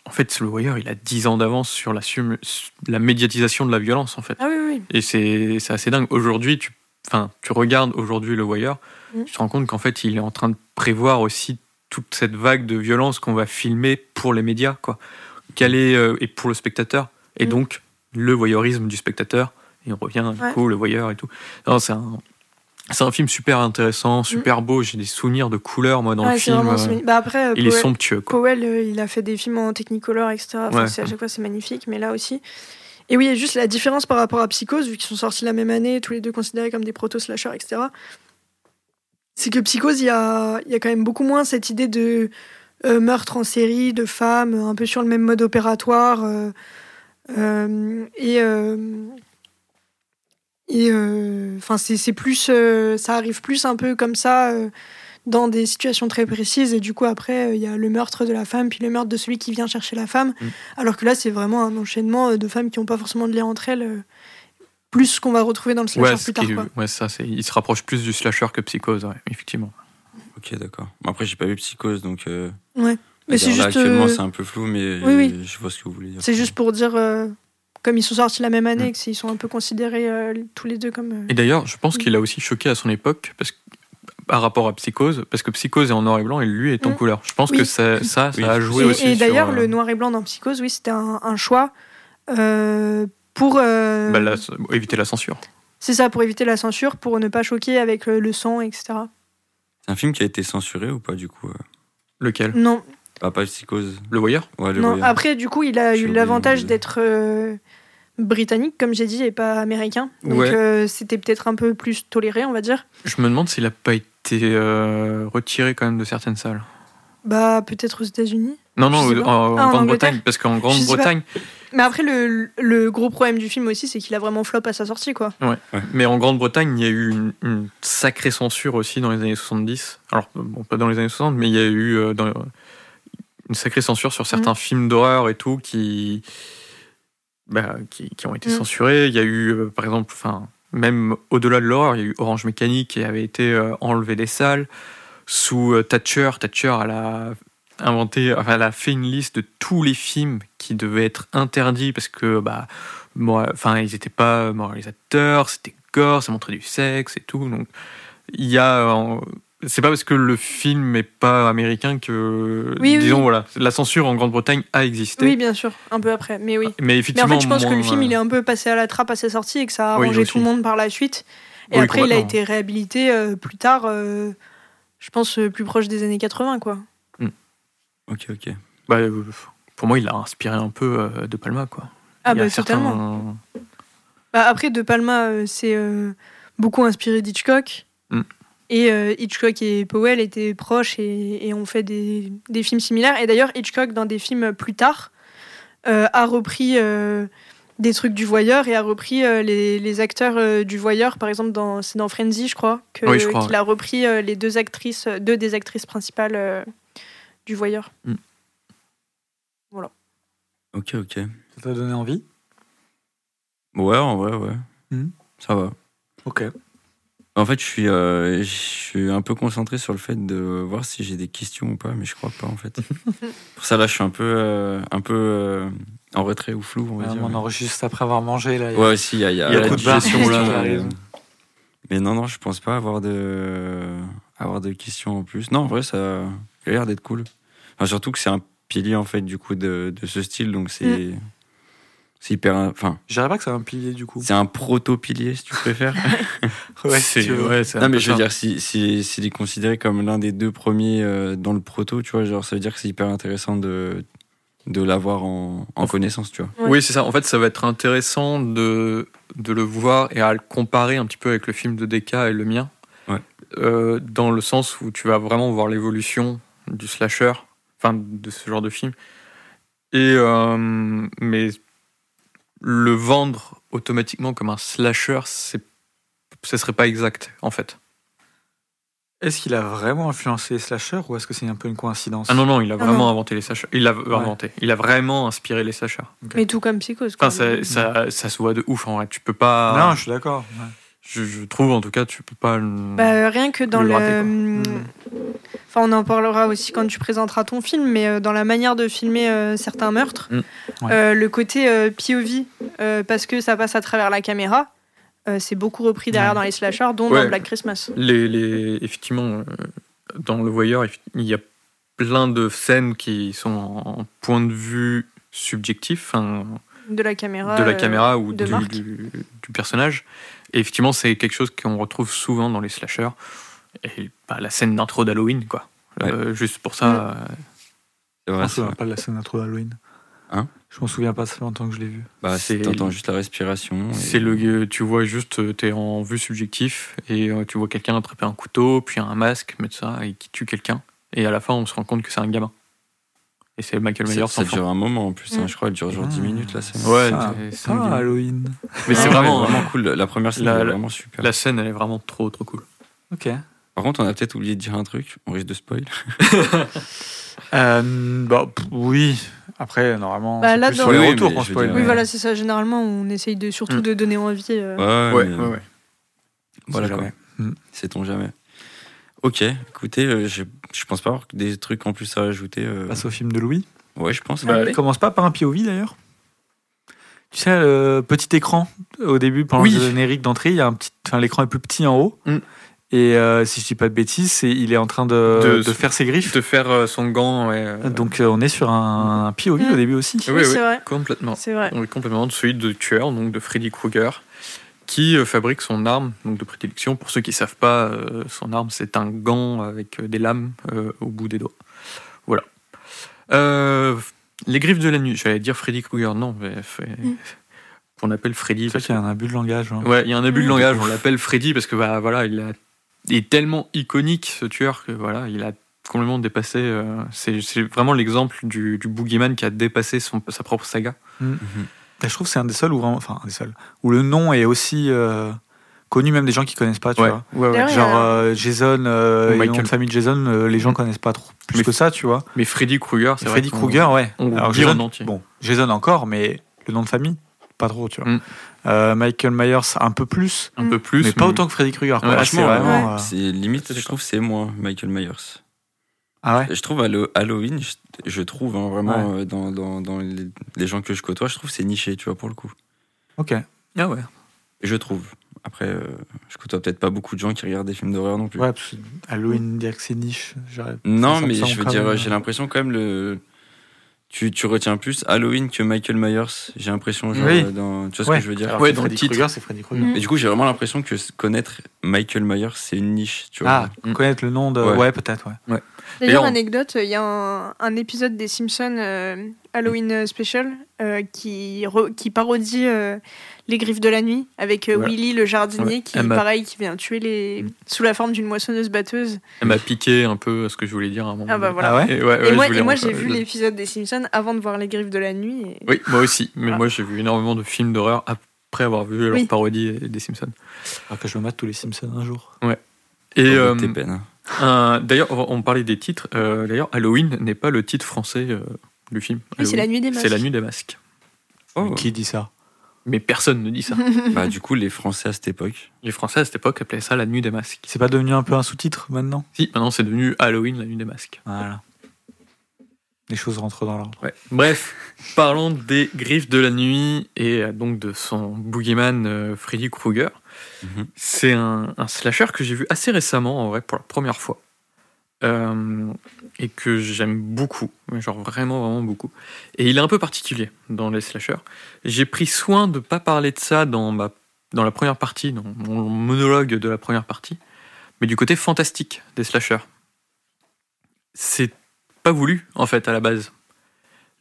Speaker 4: En fait, le Voyeur, il a 10 ans d'avance sur la, médiatisation de la violence, en fait.
Speaker 3: Ah oui, oui.
Speaker 4: Et c'est c'est assez dingue. Aujourd'hui, tu, tu regardes aujourd'hui le Voyeur,
Speaker 3: Mhm.
Speaker 4: tu te rends compte qu'en fait, il est en train de prévoir aussi toute cette vague de violence qu'on va filmer pour les médias, quoi. Quel est, euh, et pour le spectateur. Et
Speaker 3: Mhm.
Speaker 4: donc, le voyeurisme du spectateur. Et on revient, du
Speaker 3: Ouais.
Speaker 4: coup, le voyeur et tout. Non, c'est un. C'est un film super
Speaker 3: Mm.
Speaker 4: intéressant, super beau. J'ai des souvenirs de couleurs, moi, dans le film.
Speaker 3: vraiment
Speaker 4: euh.
Speaker 3: Bah après, euh,
Speaker 4: il est somptueux, quoi.
Speaker 3: Powell, euh, il a fait des films en Technicolor, etc. Enfin,
Speaker 4: Ouais.
Speaker 3: c'est- à chaque fois, c'est magnifique, mais là aussi. Et oui, il y a juste la différence par rapport à Psychose, vu qu'ils sont sortis la même année, tous les deux considérés comme des proto-slashers, etc. C'est que Psychose, il y a, y a quand même beaucoup moins cette idée de euh, meurtre en série, de femmes, un peu sur le même mode opératoire. euh, euh, et. Et euh, enfin, c'est c'est plus, euh, ça arrive plus un peu comme ça euh, dans des situations très précises. Et du coup, après, euh, il y a le meurtre de la femme, puis le meurtre de celui qui vient chercher la femme.
Speaker 4: Mm.
Speaker 3: Alors que là, c'est vraiment un enchaînement de femmes qui n'ont pas forcément de lien entre elles. euh, plus ce qu'on va retrouver dans le slasher
Speaker 4: Ouais,
Speaker 3: plus tard.
Speaker 4: qui-
Speaker 3: quoi.
Speaker 4: ouais, ça, c'est, il se rapproche plus du slasher que Psychose, ouais, effectivement.
Speaker 2: Ok, d'accord. Après, j'ai pas vu Psychose, donc. euh,
Speaker 3: Ouais. Mais c'est
Speaker 2: là,
Speaker 3: juste,
Speaker 2: Actuellement,
Speaker 3: euh,
Speaker 2: c'est un peu flou, mais
Speaker 3: oui, oui.
Speaker 2: je vois ce que vous voulez dire.
Speaker 3: C'est juste pour dire, euh, comme ils sont sortis la même année,
Speaker 4: Mm.
Speaker 3: que s'ils sont un peu considérés euh, tous les deux comme. euh,
Speaker 4: Et d'ailleurs, je pense
Speaker 3: Mm.
Speaker 4: qu'il a aussi choqué à son époque, parce que, par rapport à Psychose, parce que Psychose est en noir et blanc et lui est en
Speaker 3: Mm.
Speaker 4: couleur. Je pense
Speaker 3: Oui.
Speaker 4: que ça, ça, ça a joué
Speaker 3: Et,
Speaker 4: aussi.
Speaker 3: et d'ailleurs,
Speaker 4: euh,
Speaker 3: le noir et blanc dans Psychose, oui, c'était un, un choix euh, pour. euh,
Speaker 4: bah, la- éviter la censure.
Speaker 3: C'est ça, pour éviter la censure, pour ne pas choquer avec le, le sang, etc.
Speaker 2: C'est un film qui a été censuré ou pas, du coup
Speaker 4: Lequel?
Speaker 3: Non,
Speaker 2: Ah, pas Psychose.
Speaker 4: Le voyeur?
Speaker 2: Ouais, le
Speaker 3: non.
Speaker 2: voyeur.
Speaker 3: Après, du coup, il a eu l'avantage d'être euh, britannique, comme j'ai dit, et pas américain. Donc,
Speaker 4: Ouais.
Speaker 3: euh, c'était peut-être un peu plus toléré, on va dire.
Speaker 4: Je me demande s'il a pas été euh, retiré quand même de certaines salles.
Speaker 3: Bah, peut-être aux États-Unis.
Speaker 4: Non, non, en, en
Speaker 3: Ah, en
Speaker 4: Grande-Bretagne, parce qu'en Grande-Bretagne,
Speaker 3: Mais après, le, le gros problème du film aussi, c'est qu'il a vraiment flop à sa sortie, quoi.
Speaker 4: mais en Grande-Bretagne, il y a eu une, une sacrée censure aussi dans les années 70. Alors, bon, pas dans les années 60, mais il y a eu euh, dans- une sacrée censure sur certains films d'horreur et tout qui, bah, qui, qui ont été
Speaker 3: Mm.
Speaker 4: censurés. Il y a eu, euh, par exemple, enfin, même au-delà de l'horreur, il y a eu Orange Mécanique qui avait été euh, enlevé des salles. Sous euh, Thatcher, Thatcher, elle a inventé, enfin, elle a fait une liste de tous les films qui devaient être interdits parce que, bah, moi, enfin, ils n'étaient pas moralisateurs, c'était gore, ça montrait du sexe et tout. Donc, il y a. euh, c'est pas parce que le film n'est pas américain que.
Speaker 3: Oui,
Speaker 4: disons,
Speaker 3: oui.
Speaker 4: voilà, la censure en Grande-Bretagne a existé.
Speaker 3: Oui, bien sûr, un peu après, mais oui.
Speaker 4: Mais
Speaker 3: Mais en
Speaker 4: effectivement.
Speaker 3: fait, je pense que le film,
Speaker 4: euh,
Speaker 3: il est un peu passé à la trappe à sa sortie et que ça a arrangé tout le monde par la suite. Et après, il a été réhabilité euh, plus tard, euh, je pense, euh, plus proche des années 80, quoi.
Speaker 2: Ok, ok.
Speaker 4: bah, euh, pour moi, il a inspiré un peu euh, De Palma, quoi.
Speaker 3: Ah, bah,
Speaker 4: certains-
Speaker 3: totalement. Bah, après, De Palma, euh, c'est euh, beaucoup inspiré d'Hitchcock.
Speaker 4: Mm.
Speaker 3: Et euh, Hitchcock et Powell étaient proches et, et ont fait des, des films similaires. Et d'ailleurs, Hitchcock, dans des films plus tard, euh, a repris euh, des trucs du voyeur et a repris euh, les, les acteurs euh, du voyeur. Par exemple, dans, c'est dans Frenzy, je crois, que-
Speaker 4: Oui, je crois,
Speaker 3: qu'il a repris euh, les deux actrices, deux des actrices principales euh, du voyeur.
Speaker 2: Ok, ok.
Speaker 1: Ça t'a donné envie?
Speaker 2: Ouais, en vrai, ouais.
Speaker 1: Mhm.
Speaker 2: Ça va.
Speaker 1: Ok.
Speaker 2: En fait, je suis, euh, je suis un peu concentré sur le fait de voir si j'ai des questions ou pas, mais je crois pas en fait. [LAUGHS] Pour ça, là, je suis un peu, euh, un peu euh, en retrait ou flou, on va
Speaker 1: Ouais,
Speaker 2: dire.
Speaker 1: on enregistre juste après avoir mangé. Là.
Speaker 2: Ouais, si, il y a, y a,
Speaker 4: y a
Speaker 2: la digestion, [LAUGHS] là, Mais non, non, je pense pas avoir de, avoir de questions en plus. Non, en vrai, ça il a l'air d'être cool. Enfin, surtout que c'est un pilier en fait du coup de, de ce style, donc c'est, c'est hyper, enfin,
Speaker 1: Je dirais pas que c'est un pilier du coup.
Speaker 2: c'est un proto-pilier si tu préfères. [LAUGHS]
Speaker 1: Ouais, [LAUGHS]
Speaker 4: c'est
Speaker 1: si
Speaker 4: ouais, c'est un
Speaker 2: Non, mais je veux dire, si, si, s'il est considéré comme l'un des deux premiers euh, dans le proto, tu vois, genre, ça veut dire que c'est hyper intéressant de, de l'avoir en, en connaissance, tu vois.
Speaker 3: Ouais.
Speaker 4: Oui, c'est ça. En fait, ça va être intéressant de, de le voir et à le comparer un petit peu avec le film de Deka et le mien.
Speaker 2: Ouais.
Speaker 4: Euh, dans le sens où tu vas vraiment voir l'évolution du slasher, enfin de ce genre de film. Et euh, mais le vendre automatiquement comme un slasher, c'est ce serait pas exact en fait.
Speaker 1: Est-ce qu'il a vraiment influencé les slashers ou est-ce que c'est un peu une coïncidence?
Speaker 4: Ah non non, il a
Speaker 3: Ah
Speaker 4: vraiment
Speaker 3: non.
Speaker 4: inventé les slashers. Il a inventé. Il a vraiment inspiré les slashers.
Speaker 3: Mais tout comme Psychose. quoi.
Speaker 4: Enfin, ça, ça, ça se voit de ouf en vrai. Tu peux pas.
Speaker 1: Non, je suis d'accord. ouais.
Speaker 4: Je, je trouve en tout cas, tu peux pas. le-
Speaker 3: Bah, euh, rien que dans
Speaker 4: Le
Speaker 3: le.
Speaker 4: rater, quoi.
Speaker 3: hum, Enfin, on en parlera aussi quand tu présenteras ton film, mais euh, dans la manière de filmer euh, certains meurtres,
Speaker 4: Mm.
Speaker 1: Ouais.
Speaker 3: euh, le côté euh, POV, euh, parce que ça passe à travers la caméra, euh, c'est beaucoup repris derrière
Speaker 1: Ouais.
Speaker 3: dans les slashers, dont
Speaker 4: Ouais.
Speaker 3: dans Black Christmas.
Speaker 4: les, les- effectivement, euh, dans Le Voyeur, il y a plein de scènes qui sont en point de vue subjectif
Speaker 3: De la caméra.
Speaker 4: de la
Speaker 3: euh,
Speaker 4: caméra ou
Speaker 3: de
Speaker 4: du,
Speaker 3: Marc.
Speaker 4: du- du personnage. Et effectivement, c'est quelque chose qu'on retrouve souvent dans les slashers. Et bah, la scène d'intro d'Halloween, quoi. Euh, juste pour ça, euh,
Speaker 1: Je m'en
Speaker 2: c'est
Speaker 1: souviens pas de la scène d'intro d'Halloween.
Speaker 2: Hein?
Speaker 1: Je m'en souviens pas, ça fait longtemps que je l'ai vu.
Speaker 2: Bah,
Speaker 4: c'est-
Speaker 2: t'entends juste la respiration. et-
Speaker 4: c'est le, tu vois juste, euh, t'es en vue subjectif et tu vois quelqu'un attraper un couteau, puis un masque, mettre ça et qui tue quelqu'un. Et à la fin, on se rend compte que c'est un gamin. Et c'est Michael
Speaker 2: Ça,
Speaker 4: Myers
Speaker 2: ça
Speaker 4: enfant.
Speaker 2: dure un moment en plus, hein,
Speaker 3: Mm.
Speaker 2: je crois, elle dure genre 10
Speaker 1: Ah.
Speaker 2: minutes la scène.
Speaker 4: Ouais,
Speaker 1: Ah,
Speaker 4: c'est- c'est
Speaker 1: Ah. Halloween.
Speaker 4: Mais c'est
Speaker 2: Ah,
Speaker 4: vraiment,
Speaker 2: vraiment cool. La première scène
Speaker 4: la-
Speaker 2: est vraiment super.
Speaker 4: La scène, elle est vraiment trop, trop cool.
Speaker 1: Ok.
Speaker 2: Par contre, on a peut-être oublié de dire un truc. On risque de spoil. [LAUGHS]
Speaker 1: Euh, bah, oui. Après, normalement,
Speaker 3: Bah,
Speaker 1: c'est
Speaker 3: là,
Speaker 1: plus sur les
Speaker 2: Oui,
Speaker 1: retours qu'on spoil.
Speaker 2: dire,
Speaker 3: Oui,
Speaker 2: Ouais.
Speaker 3: voilà, c'est ça. Généralement, on essaye de, surtout
Speaker 4: Mm.
Speaker 3: de donner envie. euh,
Speaker 2: Ouais,
Speaker 4: Ouais,
Speaker 2: mais
Speaker 4: ouais, ouais.
Speaker 2: Voilà
Speaker 1: C'est
Speaker 2: quoi.
Speaker 1: jamais. Mm.
Speaker 2: Sait-on jamais. Ok, écoutez, euh, je, pense pas avoir des trucs en plus à ajouter. euh.
Speaker 1: Passe au film de Louis.
Speaker 2: Ouais, je pense.
Speaker 3: Bah,
Speaker 1: commence pas par un POV d'ailleurs? Tu sais, le petit écran au début, pendant
Speaker 4: Oui.
Speaker 1: le générique d'entrée, il y a un petit, enfin, l'écran est plus petit en haut.
Speaker 4: Mm.
Speaker 1: Et euh, si je dis pas de bêtises, il est en train de,
Speaker 4: De-
Speaker 1: de faire ses griffes.
Speaker 4: De faire euh, son gant, ouais.
Speaker 1: Donc euh, on est sur un, un POV
Speaker 3: Mm.
Speaker 1: au début aussi.
Speaker 4: oui,
Speaker 3: Oui,
Speaker 4: oui,
Speaker 3: c'est vrai.
Speaker 4: complètement.
Speaker 3: C'est vrai.
Speaker 4: Oui, complètement, celui de tueur, donc de Freddy Krueger, qui euh, fabrique son arme donc de prédilection. Pour ceux qui savent pas, euh, son arme c'est un gant avec euh, des lames euh, au bout des doigts. Voilà. Euh, les griffes de la nuit. J'allais dire Freddy Krueger, non, mais fait-
Speaker 3: Mm.
Speaker 4: qu'on appelle Freddy.
Speaker 1: C'est vrai qu'il y a un abus de langage. hein.
Speaker 4: Ouais, il y a un abus de
Speaker 3: Mm.
Speaker 4: langage. On l'appelle Freddy parce que bah voilà, il, a- il est tellement iconique ce tueur que voilà, il a complètement dépassé. euh, c'est vraiment l'exemple du, du boogeyman qui a dépassé son, sa propre saga.
Speaker 2: Mhm.
Speaker 1: Et je trouve que c'est un des seuls où vraiment, enfin un des seuls où le nom est aussi euh, connu même des gens qui connaissent pas. Tu vois.
Speaker 4: ouais, ouais.
Speaker 3: D'ailleurs,
Speaker 1: Genre euh, Jason, euh, nom
Speaker 4: Michael.
Speaker 1: de famille de Jason, euh, les gens connaissent pas trop plus
Speaker 4: Mais-
Speaker 1: que ça, tu vois.
Speaker 4: Mais Freddy Krueger, c'est vrai.
Speaker 1: Freddy Krueger, ouais.
Speaker 4: on
Speaker 1: Alors
Speaker 4: dit
Speaker 1: Jason,
Speaker 4: en entier.
Speaker 1: bon, Jason encore, mais le nom de famille, pas trop, tu vois.
Speaker 4: Mm.
Speaker 1: Euh, Michael Myers, un peu plus,
Speaker 4: un peu plus.
Speaker 1: mais pas autant que Freddy Krueger. c'est
Speaker 2: franchement,
Speaker 1: vraiment. euh,
Speaker 2: C'est limite, je trouve, c'est moi, Michael Myers.
Speaker 1: Ah ouais.
Speaker 2: Je trouve Hallo- Halloween, je, trouve hein, vraiment euh, dans, dans, dans les, gens que je côtoie, je trouve c'est niché, tu vois, pour le coup.
Speaker 1: Ok.
Speaker 4: Ah ouais.
Speaker 2: Je trouve. Après, euh, je côtoie peut-être pas beaucoup de gens qui regardent des films d'horreur non plus.
Speaker 1: Ouais, parce que Halloween, dire que c'est niche.
Speaker 2: Non, mais je veux dire, j'ai
Speaker 1: euh,
Speaker 2: l'impression quand même le. Tu, tu retiens plus Halloween que Michael Myers, j'ai l'impression.
Speaker 1: Oui.
Speaker 2: euh, dans... Tu vois ce que je veux dire?
Speaker 1: Alors
Speaker 4: Ouais, dans le
Speaker 1: Freddy
Speaker 4: titre.
Speaker 1: Krueger, c'est Freddy Krueger.
Speaker 3: Mm.
Speaker 2: Et du coup, j'ai vraiment l'impression que connaître Michael Myers, c'est une niche, tu vois.
Speaker 1: Ah,
Speaker 4: Mm.
Speaker 1: connaître le nom de.
Speaker 2: Ouais.
Speaker 1: Ouais, peut-être, ouais.
Speaker 3: D'ailleurs,
Speaker 4: D'ailleurs, on-
Speaker 3: anecdote, il y a un, un épisode des Simpsons euh, Halloween Special euh, qui, re- qui parodie euh, les griffes de la nuit avec euh,
Speaker 4: Voilà.
Speaker 3: Willy le jardinier
Speaker 4: Ouais.
Speaker 3: qui, pareil, qui vient tuer les
Speaker 4: Mm.
Speaker 3: sous la forme d'une moissonneuse batteuse.
Speaker 4: Elle m'a piqué un peu ce que je voulais dire à un moment.
Speaker 3: Ah bah voilà.
Speaker 1: Ah ouais
Speaker 4: Et, ouais,
Speaker 3: et
Speaker 4: ouais,
Speaker 3: moi, et j'ai vu
Speaker 4: euh,
Speaker 3: l'épisode des Simpsons avant de voir les griffes de la nuit. et-
Speaker 4: Oui, moi aussi. Mais
Speaker 3: Ah.
Speaker 4: moi, j'ai vu énormément de films d'horreur après avoir vu leur
Speaker 3: Oui.
Speaker 4: parodie des Simpsons.
Speaker 1: Alors que je me mate tous les Simpsons un jour.
Speaker 4: Et euh,
Speaker 2: peines. hein.
Speaker 4: un- d'ailleurs, on on parlait des titres. euh, d'ailleurs, Halloween n'est pas le titre français euh, du film.
Speaker 3: Oui, c'est la
Speaker 4: Halloween.
Speaker 3: nuit des masques.
Speaker 4: C'est la nuit des masques.
Speaker 2: Oh.
Speaker 1: Qui dit ça?
Speaker 4: Mais personne ne dit ça. [LAUGHS]
Speaker 2: Bah, du coup, les Français à cette époque.
Speaker 4: Les Français à cette époque appelaient ça la nuit des masques.
Speaker 1: C'est pas devenu un peu un sous-titre maintenant?
Speaker 4: Si, maintenant c'est devenu Halloween, la nuit des masques.
Speaker 1: Voilà. Les choses rentrent dans l'ordre.
Speaker 4: Ouais. Bref, parlons des griffes de la nuit et euh, donc de son boogeyman euh, Freddy Krueger.
Speaker 2: Mhm.
Speaker 4: C'est un, un slasher que j'ai vu assez récemment, en vrai, pour la première fois. Euh, et que j'aime beaucoup, genre vraiment, vraiment beaucoup. Et il est un peu particulier dans les slashers. J'ai pris soin de pas parler de ça dans, ma, dans la première partie, dans mon monologue de la première partie, mais du côté fantastique des slashers. C'est pas voulu, en fait, à la base.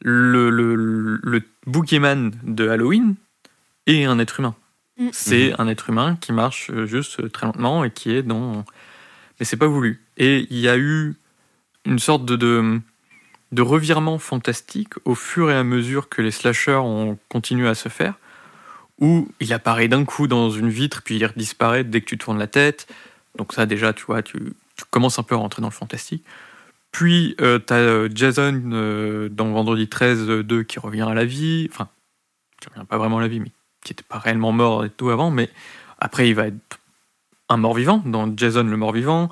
Speaker 4: Le, le, le boogeyman de Halloween est un être humain.
Speaker 3: Mm.
Speaker 4: C'est un être humain qui marche euh, juste euh, très lentement et qui est dans. Mais c'est pas voulu. Et il y a eu une sorte de, de, revirement fantastique au fur et à mesure que les slashers ont continué à se faire, où il apparaît d'un coup dans une vitre, puis il disparaît dès que tu tournes la tête. Donc ça déjà, tu vois, tu, tu commences un peu à rentrer dans le fantastique. Puis euh, t'as euh, Jason euh, dans Vendredi 13 euh, 2 qui revient à la vie, enfin, qui revient pas vraiment à la vie, mais qui était pas réellement mort et tout avant, mais Après, il va être un mort-vivant dans Jason le mort-vivant,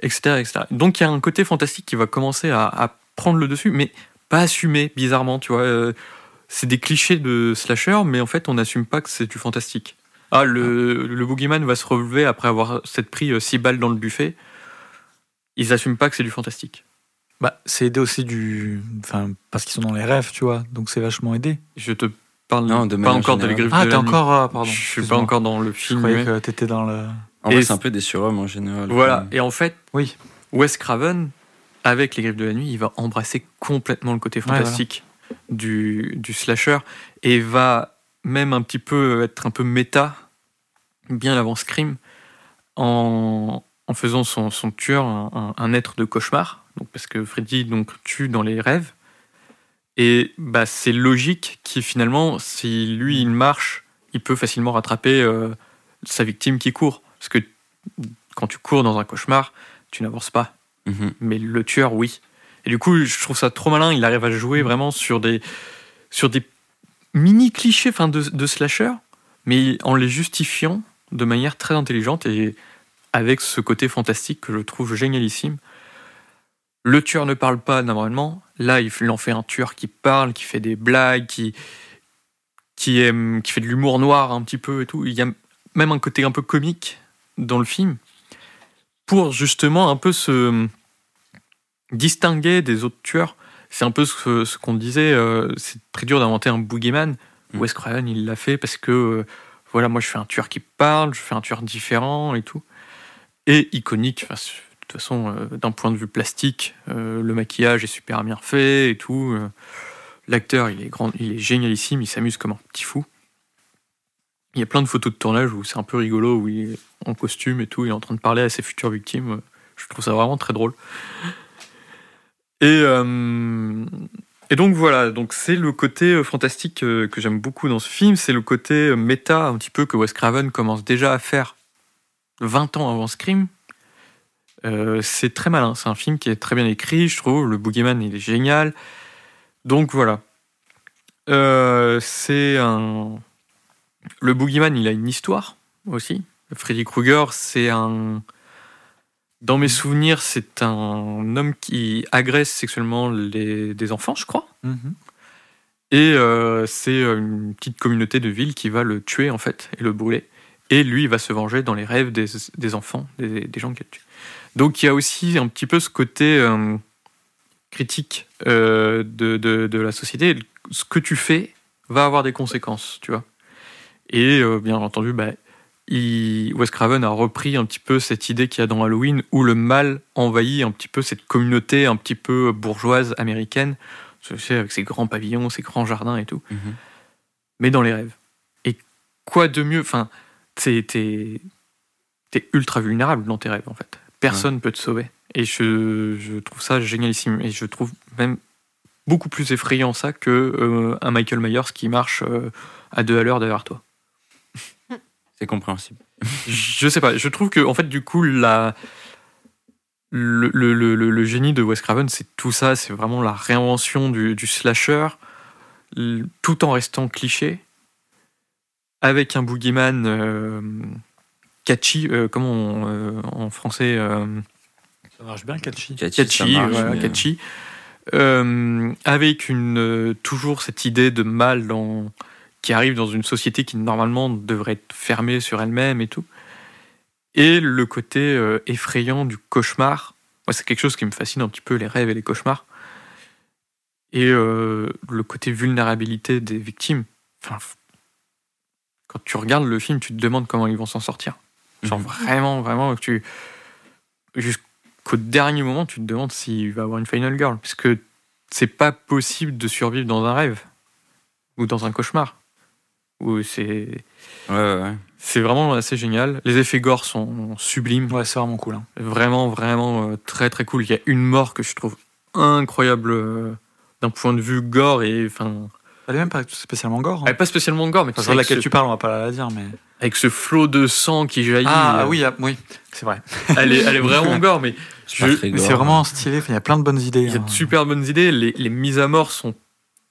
Speaker 4: etc., etc. Donc il y a un côté fantastique qui va commencer à, à prendre le dessus, mais pas assumé, bizarrement, tu vois. Euh, c'est des clichés de slasher, mais en fait, on n'assume pas que c'est du fantastique. Ah, le, le boogeyman va se relever après avoir s'être pris 6 balles dans le buffet. Ils assument pas que c'est du fantastique.
Speaker 1: Bah, c'est aidé aussi du. Enfin, parce qu'ils sont dans les rêves, tu vois. Donc c'est vachement aidé.
Speaker 4: Je te parle
Speaker 2: Non, de
Speaker 4: pas encore de les griffes
Speaker 1: Ah,
Speaker 4: de
Speaker 1: t'es
Speaker 4: la nuit.
Speaker 1: encore. ah, pardon.
Speaker 4: Je suis pas encore dans le
Speaker 1: Je
Speaker 4: film.
Speaker 1: croyais
Speaker 4: mais-
Speaker 1: que t'étais dans le.
Speaker 2: En
Speaker 4: Et
Speaker 2: vrai, c'est un peu des surhommes en général.
Speaker 4: Voilà. Et en fait,
Speaker 1: Oui.
Speaker 4: Wes Craven, avec les griffes de la nuit, il va embrasser complètement le côté
Speaker 1: voilà.
Speaker 4: fantastique du, du slasher et va même un petit peu être un peu méta, bien avant Scream, en, en faisant son, son tueur un, un- un être de cauchemar. Donc, parce que Freddy donc, tue dans les rêves. Et bah, c'est logique qui finalement, si lui il marche, il peut facilement rattraper euh, sa victime qui court. Parce que quand tu cours dans un cauchemar, tu n'avances pas
Speaker 2: mhm.
Speaker 4: mais le tueur, oui. Et du coup, je trouve ça trop malin. Il arrive à jouer vraiment sur des, sur des mini clichés enfin, de, de slasher, mais en les justifiant de manière très intelligente et avec ce côté fantastique que je trouve génialissime. Le tueur ne parle pas normalement. Là, il il en fait un tueur qui parle, qui fait des blagues, qui, qui, aime, qui fait de l'humour noir un petit peu et tout. Il y a même un côté un peu comique dans le film pour justement un peu se distinguer des autres tueurs. C'est un peu ce, ce qu'on disait, euh, c'est très dur d'inventer un boogeyman.
Speaker 2: Mm.
Speaker 4: Wes Craven, il l'a fait parce que, euh, voilà, moi je fais un tueur qui parle, je fais un tueur différent et tout. Et iconique, de toute façon, euh, d'un point de vue plastique, le maquillage est super bien fait et tout. L'acteur, il est grand, il est génialissime, il s'amuse comme un petit fou. Il y a plein de photos de tournage où c'est un peu rigolo, où il en costume et tout, il est en train de parler à ses futures victimes. Je trouve ça vraiment très drôle. Et, euh, donc voilà, donc c'est le côté euh, fantastique euh, que j'aime beaucoup dans ce film, c'est le côté méta un petit peu que Wes Craven commence déjà à faire 20 ans avant Scream. Euh, c'est très malin, c'est un film qui est très bien écrit, je trouve. Le Boogeyman, il est génial. Donc voilà. C'est un. Le Boogeyman, il a une histoire aussi. Freddy Krueger, c'est un. Dans mes souvenirs, c'est un homme qui agresse sexuellement les... des enfants, je crois.
Speaker 1: Mhm.
Speaker 4: Et euh, c'est une petite communauté de ville qui va le tuer, en fait, et le brûler. Et lui, il va se venger dans les rêves des, des enfants, des, des gens qu'il tue. Donc il y a aussi un petit peu ce côté euh, critique euh, de, de, de la société. Ce que tu fais va avoir des conséquences, tu vois. Et euh, bien entendu, bah, il, Wes Craven a repris un petit peu cette idée qu'il y a dans Halloween où le mal envahit un petit peu cette communauté un petit peu bourgeoise américaine, avec ses grands pavillons, ses grands jardins et tout,
Speaker 2: Mhm.
Speaker 4: mais dans les rêves. Et quoi de mieux Enfin, t'es, t'es ultra vulnérable dans tes rêves, en fait. Personne ne peut te sauver. Et je, je trouve ça génialissime. Et je trouve même beaucoup plus effrayant ça que euh, un Michael Myers qui marche euh, à deux à l'heure derrière toi.
Speaker 2: C'est compréhensible.
Speaker 4: Je sais pas, je trouve que en fait du coup la le, le, le, génie de Wes Craven c'est tout ça, c'est vraiment la réinvention du, du slasher tout en restant cliché avec un boogeyman euh, catchy, euh, comment on, euh, en français euh,
Speaker 1: Ça marche bien, Catchy.
Speaker 2: Catchy,
Speaker 4: catchy,
Speaker 2: marche,
Speaker 4: voilà,
Speaker 2: mais-
Speaker 4: catchy. Euh, avec une euh, toujours cette idée de mal dans, qui arrive dans une société qui normalement devrait être fermée sur elle-même et tout. Et le côté euh, effrayant du cauchemar. Moi, c'est quelque chose qui me fascine un petit peu, les rêves et les cauchemars. Et euh, le côté vulnérabilité des victimes. Enfin, quand tu regardes le film, tu te demandes comment ils vont s'en sortir. Genre
Speaker 2: Mhm.
Speaker 4: vraiment, vraiment, tu jusqu'au dernier moment, tu te demandes s'il va avoir une final girl, parce que c'est pas possible de survivre dans un rêve ou dans un cauchemar. Ou c'est
Speaker 2: Ouais, ouais, ouais.
Speaker 4: c'est vraiment assez génial. Les effets gore sont sublimes,
Speaker 1: Ouais, c'est vraiment cool. hein.
Speaker 4: vraiment, vraiment euh, très très cool. Il y a une mort que je trouve incroyable euh, d'un point de vue gore et enfin,
Speaker 1: Elle est même pas spécialement gore. hein.
Speaker 4: elle est pas spécialement gore, mais
Speaker 1: Enfin, de laquelle
Speaker 4: ce,
Speaker 1: tu parles, on va pas la dire, mais.
Speaker 4: avec ce flot de sang qui jaillit.
Speaker 1: Ah
Speaker 4: euh,
Speaker 1: oui, ah, oui, c'est vrai.
Speaker 4: elle est, elle est vraiment [LAUGHS] gore, mais je-
Speaker 1: c'est vraiment stylé. Enfin, Il y a plein de bonnes idées.
Speaker 4: Il y a
Speaker 1: hein.
Speaker 4: de super bonnes idées. Les, les mises à mort sont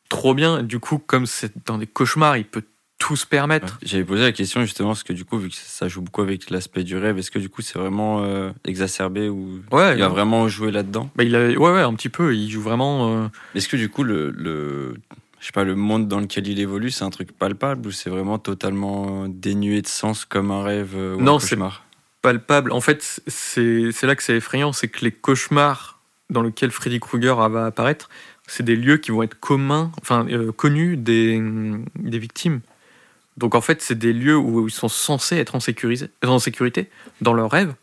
Speaker 4: trop bien. Du coup, comme c'est dans des cauchemars, il peut tout se permettre.
Speaker 2: J'avais posé la question justement parce que du coup, vu que ça joue beaucoup avec l'aspect du rêve, est-ce que du coup c'est vraiment euh, exacerbé ou
Speaker 4: Ouais,
Speaker 2: il
Speaker 4: non.
Speaker 2: vraiment jouer là-dedans?
Speaker 4: Bah, il a, ouais, ouais, un petit peu. Il joue vraiment. euh,
Speaker 2: Est-ce que du coup le, le je sais pas le monde dans lequel il évolue, c'est un truc palpable ou c'est vraiment totalement dénué de sens comme un rêve euh, ou
Speaker 4: Non,
Speaker 2: un
Speaker 4: c'est-
Speaker 2: cauchemar?
Speaker 4: palpable. En fait, c'est c'est là que c'est effrayant, c'est que les cauchemars dans lesquels Freddy Krueger va apparaître, c'est des lieux qui vont être communs, enfin euh, connus des, des victimes. Donc en fait, c'est des lieux où ils sont censés être en, sécurisé- en sécurité dans leurs rêves,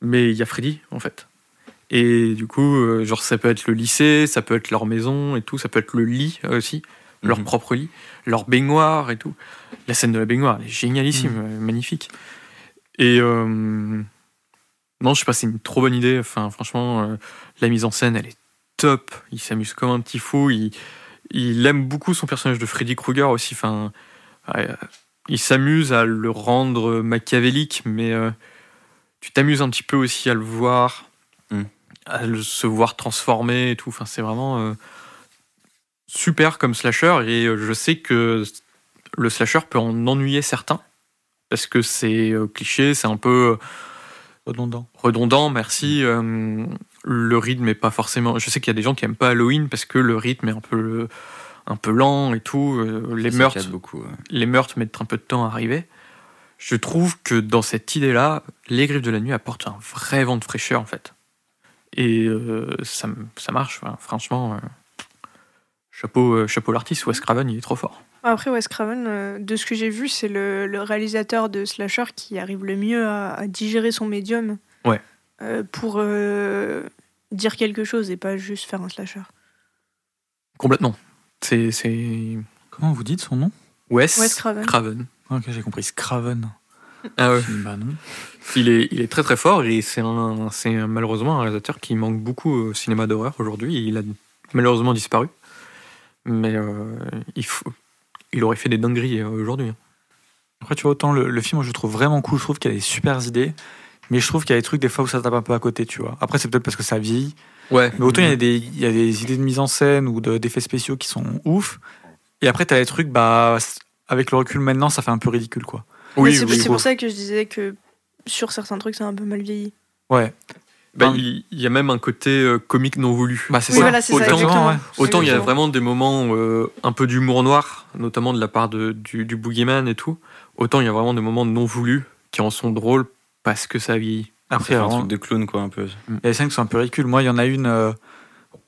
Speaker 4: mais il y a Freddy en fait. Et du coup, euh, genre ça peut être le lycée, ça peut être leur maison et tout, ça peut être le lit aussi, leur
Speaker 2: Mhm.
Speaker 4: propre lit, leur baignoire et tout. La scène de la baignoire, elle est génialissime, euh, magnifique. Et euh, non, je sais pas, c'est une trop bonne idée. Enfin, franchement, euh, la mise en scène, elle est top. Il s'amuse comme un petit fou. Il, il aime beaucoup son personnage de Freddy Krueger aussi. Enfin, euh, il s'amuse à le rendre machiavélique, mais euh, tu t'amuses un petit peu aussi à le voir,
Speaker 2: Mm.
Speaker 4: à le, se voir transformer et tout. Enfin, c'est vraiment euh, super comme slasher. Et euh, je sais que le slasher peut en ennuyer certains parce que c'est euh, cliché, c'est un peu
Speaker 1: Redondant.
Speaker 4: redondant, merci. Euh, le rythme est pas forcément. Je sais qu'il y a des gens qui aiment pas Halloween parce que le rythme est un peu, un peu lent et tout. Euh, les meurtres,
Speaker 2: beaucoup. ouais.
Speaker 4: les meurtres mettent un peu de temps à arriver. Je trouve que dans cette idée-là, les griffes de la nuit apportent un vrai vent de fraîcheur en fait. Et euh, ça, ça marche. Enfin, franchement, euh, chapeau, euh, chapeau l'artiste. Wes Craven, il est trop fort.
Speaker 3: Après, Wes Craven, euh, de ce que j'ai vu, c'est le, le réalisateur de Slasher qui arrive le mieux à, à digérer son médium
Speaker 4: Ouais.
Speaker 3: euh, pour euh, dire quelque chose et pas juste faire un slasher.
Speaker 4: Complètement. C'est,
Speaker 1: Comment vous dites son nom?
Speaker 4: Wes,
Speaker 3: Wes Craven.
Speaker 4: Craven.
Speaker 1: Ok, j'ai compris. Scraven.
Speaker 4: Ah ouais.
Speaker 1: Bah non.
Speaker 4: Il est, il est très très fort et c'est un, c'est malheureusement un réalisateur qui manque beaucoup au cinéma d'horreur aujourd'hui. Il a malheureusement disparu. Mais euh, il, faut, il aurait fait des dingueries euh, aujourd'hui.
Speaker 1: Après, tu vois, autant le, le film, moi, je le trouve vraiment cool. Je trouve qu'il y a des super idées. Mais je trouve qu'il y a des trucs, des fois, où ça tape un peu à côté, tu vois. Après, c'est peut-être parce que ça vieillit.
Speaker 4: Ouais.
Speaker 1: Mais autant il y, a des, il y a des idées de mise en scène ou de- d'effets spéciaux qui sont ouf. Et après, t'as des trucs, bah, avec le recul maintenant, ça fait un peu ridicule, quoi.
Speaker 4: Oui,
Speaker 3: Mais c'est
Speaker 4: oui.
Speaker 3: pour ça que je disais que sur certains trucs, c'est un peu mal vieilli.
Speaker 1: Ouais.
Speaker 4: Bah,
Speaker 1: Enfin,
Speaker 4: il, y a même un côté euh, comique non voulu.
Speaker 1: Bah, c'est
Speaker 3: Oui,
Speaker 1: ça.
Speaker 3: voilà, c'est ça,
Speaker 4: Autant-
Speaker 3: exactement.
Speaker 1: ouais.
Speaker 4: Autant il y a vraiment des moments euh, un peu d'humour noir, notamment de la part de, du, du boogeyman et tout. Autant il y a vraiment des moments non voulus qui en sont drôles parce que ça vieillit.
Speaker 1: Après,
Speaker 2: C'est un truc de clown quoi un peu.
Speaker 1: il y a des scènes qui sont un peu ridicules. Moi, il y en a une euh,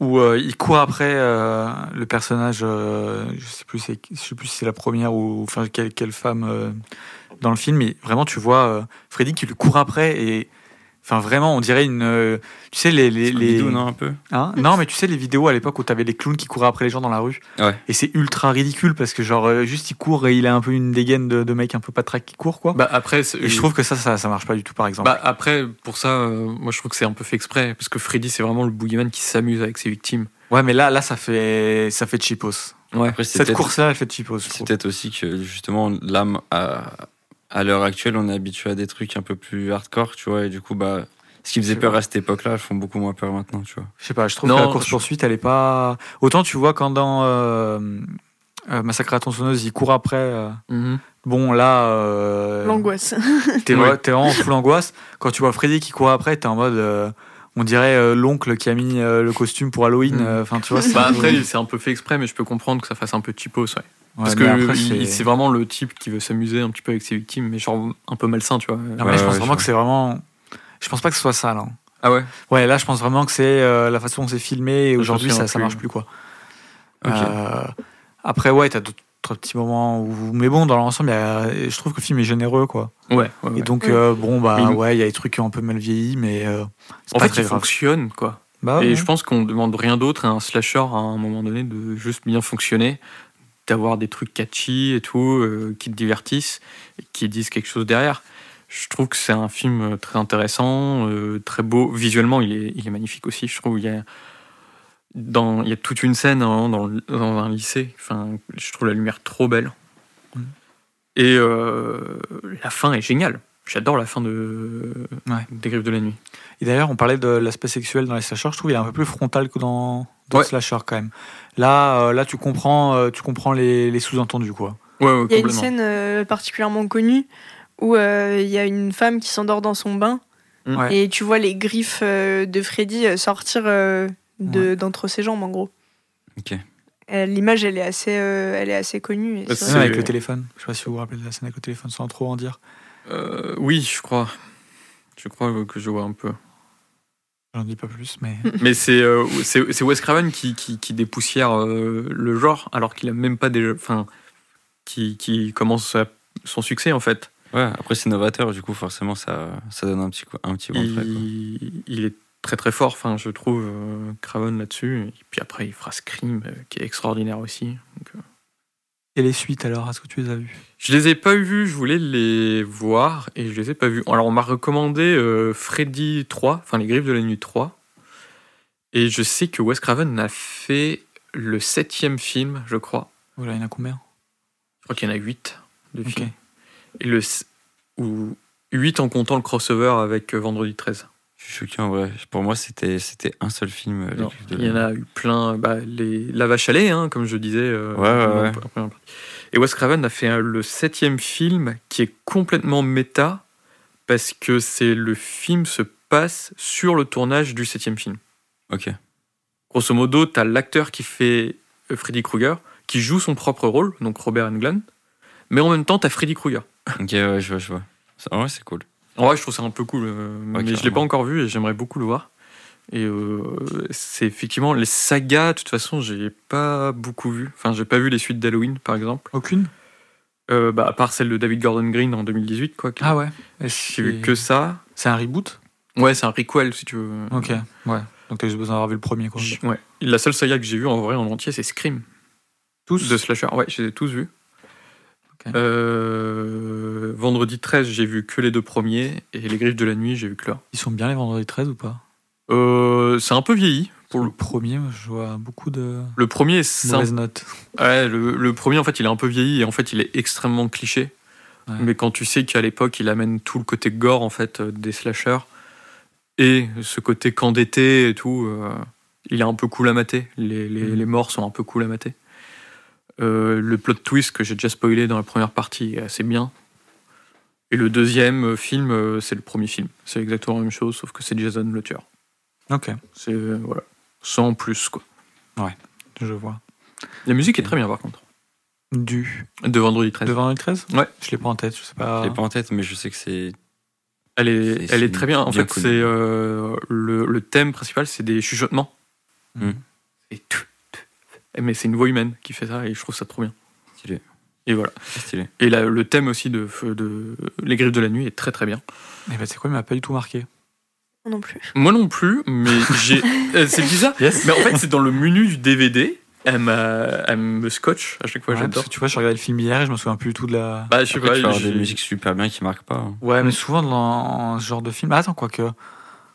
Speaker 1: où euh, il court après euh, le personnage, je sais plus, c'est- je sais plus si c'est la première ou enfin quelle, quelle femme dans le film, mais vraiment tu vois Freddy qui lui court après et enfin vraiment on dirait une, euh, tu sais les les, les-
Speaker 2: non un peu.
Speaker 1: Hein? Non mais tu sais les vidéos à l'époque où t'avais les clowns qui couraient après les gens dans la rue
Speaker 2: Ouais.
Speaker 1: et c'est ultra ridicule parce que genre euh, juste il court et il a un peu une dégaine de, de mec un peu patraque qui court quoi.
Speaker 4: Bah après,
Speaker 1: et je trouve que ça, ça ça marche pas du tout par exemple.
Speaker 4: Bah après, pour ça, euh, moi je trouve que c'est un peu fait exprès, parce que Freddy c'est vraiment le boogeyman qui s'amuse avec ses victimes.
Speaker 1: ouais mais là là ça fait ça fait cheapos.
Speaker 4: Ouais.
Speaker 2: Après
Speaker 1: Cette
Speaker 2: peut-être
Speaker 1: course là elle fait cheapos.
Speaker 2: c'est peut-être aussi que justement l'âme à à l'heure actuelle on est habitué à des trucs un peu plus hardcore tu vois et du coup bah ce qui faisait peur à cette époque-là font beaucoup moins peur maintenant tu vois.
Speaker 1: Je sais pas, je trouve
Speaker 4: Non,
Speaker 1: que la course
Speaker 4: je-
Speaker 1: poursuite elle est pas autant tu vois quand dans euh, euh, Massacre à tronçonneuse il court après. euh,
Speaker 4: Mhm.
Speaker 1: Bon là, euh,
Speaker 3: L'angoisse.
Speaker 1: t'es [LAUGHS]
Speaker 4: Ouais.
Speaker 1: en full angoisse. Quand tu vois Freddy qui court après, t'es en mode, euh, on dirait euh, l'oncle qui a mis euh, le costume pour Halloween.
Speaker 4: Mm.
Speaker 1: euh, Enfin, tu vois. c'est-
Speaker 4: Bah après, c'est un peu fait exprès, mais je peux comprendre que ça fasse un peu cheapos, ouais.
Speaker 1: Ouais,
Speaker 4: Parce que
Speaker 1: c'est-
Speaker 4: vraiment le type qui veut s'amuser un petit peu avec ses victimes, mais genre un peu malsain, tu vois.
Speaker 1: Non, mais
Speaker 2: Ouais,
Speaker 1: je pense
Speaker 2: ouais,
Speaker 1: vraiment
Speaker 2: je
Speaker 1: que c'est vraiment. Je pense pas que ce soit ça là.
Speaker 4: Ah ouais?
Speaker 1: Ouais, là, je pense vraiment que c'est euh, la façon dont c'est filmé et aujourd'hui ça, marche plus quoi. Euh, après, ouais, t'as d'autres petits moments où. Mais bon, dans l'ensemble, a- je trouve que le film est généreux quoi.
Speaker 4: Ouais, ouais, ouais.
Speaker 1: Et donc,
Speaker 3: Oui.
Speaker 1: euh, bon, bah
Speaker 4: il-
Speaker 1: ouais, il y a des trucs qui ont un peu mal vieilli, mais euh,
Speaker 4: En
Speaker 1: pas
Speaker 4: fait,
Speaker 1: très
Speaker 4: il
Speaker 1: grave.
Speaker 4: fonctionne, quoi.
Speaker 1: Bah,
Speaker 4: Et
Speaker 1: ouais.
Speaker 4: je pense qu'on demande rien d'autre à un slasher à un moment donné de juste bien fonctionner, d'avoir des trucs catchy et tout, euh, qui te divertissent, et qui disent quelque chose derrière. Je trouve que c'est un film euh, très intéressant, euh, très beau. Visuellement, il est, il est magnifique aussi. Je trouve il y a, dans, il y a toute une scène hein, dans, dans un lycée. Enfin, je trouve la lumière trop belle.
Speaker 1: Mhm.
Speaker 4: Et euh, la fin est géniale. J'adore la fin de
Speaker 1: Ouais.
Speaker 4: des Griffes de la Nuit.
Speaker 1: Et d'ailleurs, on parlait de l'aspect sexuel dans les slashers. Je trouve qu'il est un peu plus frontal que dans d'autres
Speaker 4: Ouais.
Speaker 1: slashers quand même. Là, euh, là, tu comprends, euh, tu comprends les, les sous-entendus quoi.
Speaker 4: Ouais, ouais,
Speaker 3: Il y a une scène euh, particulièrement connue où euh, il y a une femme qui s'endort dans son bain
Speaker 4: Mm.
Speaker 1: Ouais.
Speaker 3: et tu vois les griffes euh, de Freddy euh, sortir euh, de- d'entre ses jambes en gros.
Speaker 2: Ok.
Speaker 3: L'image elle est assez, euh, elle est assez connue.
Speaker 4: Bah,
Speaker 3: c'est
Speaker 1: avec le téléphone. Je sais pas si vous vous rappelez de la scène avec le téléphone sans trop en dire.
Speaker 4: Euh, oui, je crois. Je crois que je vois un peu.
Speaker 1: J'en dis pas plus, mais. [LAUGHS]
Speaker 4: Mais c'est euh, c'est c'est Wes Craven qui, qui, qui dépoussière euh, le genre, alors qu'il a même pas déjà. Enfin, qui, qui commence à- son succès en fait.
Speaker 2: Ouais, après c'est novateur, du coup forcément ça, ça donne un petit, coup- un petit vent frais, quoi.
Speaker 4: Il, il est très très fort, enfin, je trouve, euh, Craven là-dessus. Et puis après, il fera Scream, euh, qui est extraordinaire aussi. Donc, euh,
Speaker 1: Et les suites alors, est-ce que tu les as vues?
Speaker 4: Je les ai pas vus, je voulais les voir et je les ai pas vus. Alors on m'a recommandé euh, Freddy 3, enfin les griffes de la nuit 3. Et je sais que Wes Craven a fait le septième film, je crois.
Speaker 1: Voilà, il y en a combien?
Speaker 4: Je crois qu'il y en a 8 de
Speaker 1: Ok.
Speaker 4: films. Et le, ou 8 en comptant le crossover avec Vendredi 13.
Speaker 2: Je suis choqué en vrai. Pour moi c'était c'était un seul film. euh,
Speaker 4: Non, il y en a eu plein. Bah, les, la vache à lait, hein, comme je disais. euh,
Speaker 2: Ouais, ouais, ouais.
Speaker 4: Et Wes Craven a fait le septième film qui est complètement méta parce que c'est le film se passe sur le tournage du septième film.
Speaker 2: Ok.
Speaker 4: Grosso modo, t'as l'acteur qui fait euh, Freddy Krueger qui joue son propre rôle, donc Robert Englund, mais en même temps t'as Freddy Krueger.
Speaker 2: Ok, ouais, je vois, je vois. C'est cool.
Speaker 4: En vrai, je trouve ça un peu cool, euh, mais je l'ai pas encore vu et j'aimerais beaucoup le voir. Et euh, c'est effectivement les sagas. De toute façon, j'ai pas beaucoup vu. Enfin, j'ai pas vu les suites d'Halloween, par exemple.
Speaker 1: Aucune?
Speaker 4: Euh, bah, à part celle de David Gordon Green en 2018, quoi.
Speaker 1: Ah ouais
Speaker 4: J'ai vu que ça.
Speaker 1: C'est un reboot?
Speaker 4: Ouais, c'est un requel, si tu veux.
Speaker 1: Ok, ouais. Donc t'as juste besoin d'avoir vu le premier, quoi.
Speaker 4: Ouais. La seule saga que j'ai vue en vrai en entier, c'est Scream
Speaker 1: Tous?
Speaker 4: De Slasher. Ouais, je les ai tous vus. Euh, vendredi 13, j'ai vu que les deux premiers. Et Les Griffes de la Nuit, j'ai vu que là.
Speaker 1: Ils sont bien les vendredis 13 ou pas?
Speaker 4: Euh, c'est un peu vieilli. Pour
Speaker 1: le
Speaker 4: le,
Speaker 1: premier, je vois beaucoup de
Speaker 4: le premier est sympa.
Speaker 1: mauvaises notes.
Speaker 4: Ouais, le, le premier, en fait, il est un peu vieilli et en fait, il est extrêmement cliché.
Speaker 1: Ouais.
Speaker 4: Mais quand tu sais qu'à l'époque, il amène tout le côté gore, en fait, euh, des slashers et ce côté d'été et tout, euh, il est un peu cool à mater. Les, les, les morts sont un peu cool à mater. Euh, le plot twist que j'ai déjà spoilé dans la première partie est assez bien. Et le deuxième euh, film, euh, c'est le premier film. C'est exactement la même chose, sauf que c'est Jason le tueur.
Speaker 1: Ok,
Speaker 4: C'est, voilà, sans plus, quoi.
Speaker 1: je vois.
Speaker 4: La musique est très bien, par contre.
Speaker 1: Du.
Speaker 4: De Vendredi 13.
Speaker 1: De vendredi 13
Speaker 4: Ouais.
Speaker 1: Je l'ai pas en tête, je sais pas.
Speaker 2: Je l'ai pas en tête, mais je sais que c'est.
Speaker 4: Elle est,
Speaker 2: C'est-
Speaker 4: elle est très bien. En
Speaker 2: bien
Speaker 4: fait,
Speaker 2: connu.
Speaker 4: c'est euh, le, le thème principal, c'est des chuchotements.
Speaker 2: Mhm.
Speaker 4: Et tout. Mais c'est une voix humaine qui fait ça et je trouve ça trop bien.
Speaker 2: Stylé.
Speaker 4: Et voilà.
Speaker 2: Stylé.
Speaker 4: Et là, le thème aussi de, de Les Griffes de la Nuit est très très bien.
Speaker 1: Eh ben, c'est quoi, il m'a pas du tout marqué?
Speaker 3: Moi non plus.
Speaker 4: Moi non plus, mais [LAUGHS] j'ai. euh, c'est bizarre.
Speaker 1: Yes.
Speaker 4: Mais en fait, c'est dans le menu du DVD. Elle, m'a- elle me scotch à chaque fois,
Speaker 1: Ouais,
Speaker 4: j'adore.
Speaker 1: parce que tu vois, je regardais le film hier et je me souviens plus du tout de la.
Speaker 4: Bah, je sais
Speaker 2: Après,
Speaker 4: pas.
Speaker 2: tu
Speaker 4: j'ai-
Speaker 2: des musiques super bien qui marquent pas. hein.
Speaker 4: Ouais, mais
Speaker 1: mais souvent dans ce genre de film. Ah, attends, quoi que.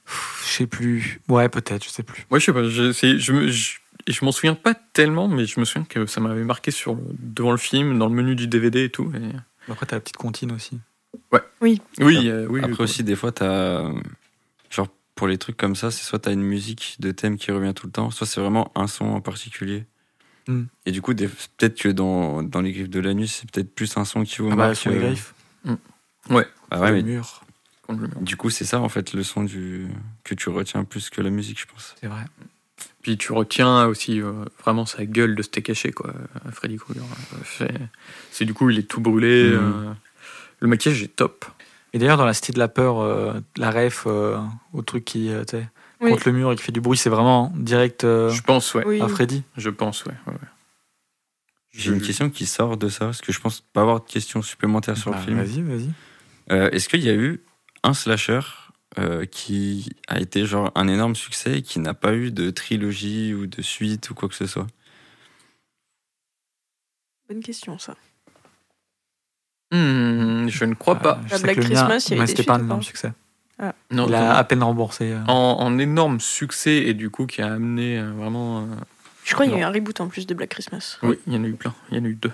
Speaker 1: Pff, Je sais plus. Ouais, peut-être, je sais plus.
Speaker 4: Moi, je sais pas. Je, c'est- je, me- je, et je m'en souviens pas tellement, mais je me souviens que ça m'avait marqué sur, le- devant le film, dans le menu du DVD et tout. et-
Speaker 1: Après, t'as la petite comptine aussi.
Speaker 4: Oui, euh, oui.
Speaker 2: Après
Speaker 4: oui,
Speaker 2: aussi, des fois, t'as. Genre, pour les trucs comme ça, c'est soit t'as une musique de thème qui revient tout le temps, soit c'est vraiment un son en particulier.
Speaker 1: Hmm.
Speaker 2: Et du coup, des- peut-être que dans, dans les griffes de la nuit, c'est peut-être plus un son qui vous
Speaker 1: Ah bah,
Speaker 2: marque.
Speaker 1: sur les
Speaker 2: euh,
Speaker 1: griffes.
Speaker 4: Ouais.
Speaker 2: bah ouais,
Speaker 1: le
Speaker 2: mais
Speaker 1: mur.
Speaker 4: contre le mur.
Speaker 2: du coup, c'est ça en fait le son du... que tu retiens plus que la musique, je pense.
Speaker 1: C'est vrai.
Speaker 4: Puis tu retiens aussi euh, vraiment sa gueule de steak haché, quoi, à Freddy Krueger. Euh, C'est, du coup, il est tout brûlé.
Speaker 2: Mhm.
Speaker 4: euh, le maquillage est top.
Speaker 1: Et d'ailleurs, dans la Cité de la Peur, euh, la ref euh, au truc qui, euh,
Speaker 3: Oui.
Speaker 1: contre le mur et qui fait du bruit, c'est vraiment direct euh,
Speaker 4: Je pense, ouais.
Speaker 3: Oui.
Speaker 1: à Freddy.
Speaker 4: Je pense, ouais.
Speaker 2: J'ai une question qui sort de ça, parce que je pense pas avoir de questions supplémentaires sur
Speaker 1: Bah,
Speaker 2: le film.
Speaker 1: Vas-y, vas-y.
Speaker 2: Euh, Est-ce qu'il y a eu un slasher euh, qui a été genre un énorme succès et qui n'a pas eu de trilogie ou de suite ou quoi que ce soit
Speaker 3: Bonne question, ça.
Speaker 4: Hmm, je ne crois pas.
Speaker 1: Euh, je
Speaker 3: La
Speaker 1: sais
Speaker 3: Black Christmas, il y a eu
Speaker 1: c'était pas un énorme
Speaker 3: pas
Speaker 1: succès.
Speaker 4: Non,
Speaker 1: Il a à peine remboursé. euh.
Speaker 4: en, en énorme succès et du coup qui a amené euh, vraiment. euh,
Speaker 3: Je crois qu'il y a eu un reboot en plus de Black Christmas.
Speaker 4: Oui, il y en a eu plein. Il y en a eu deux.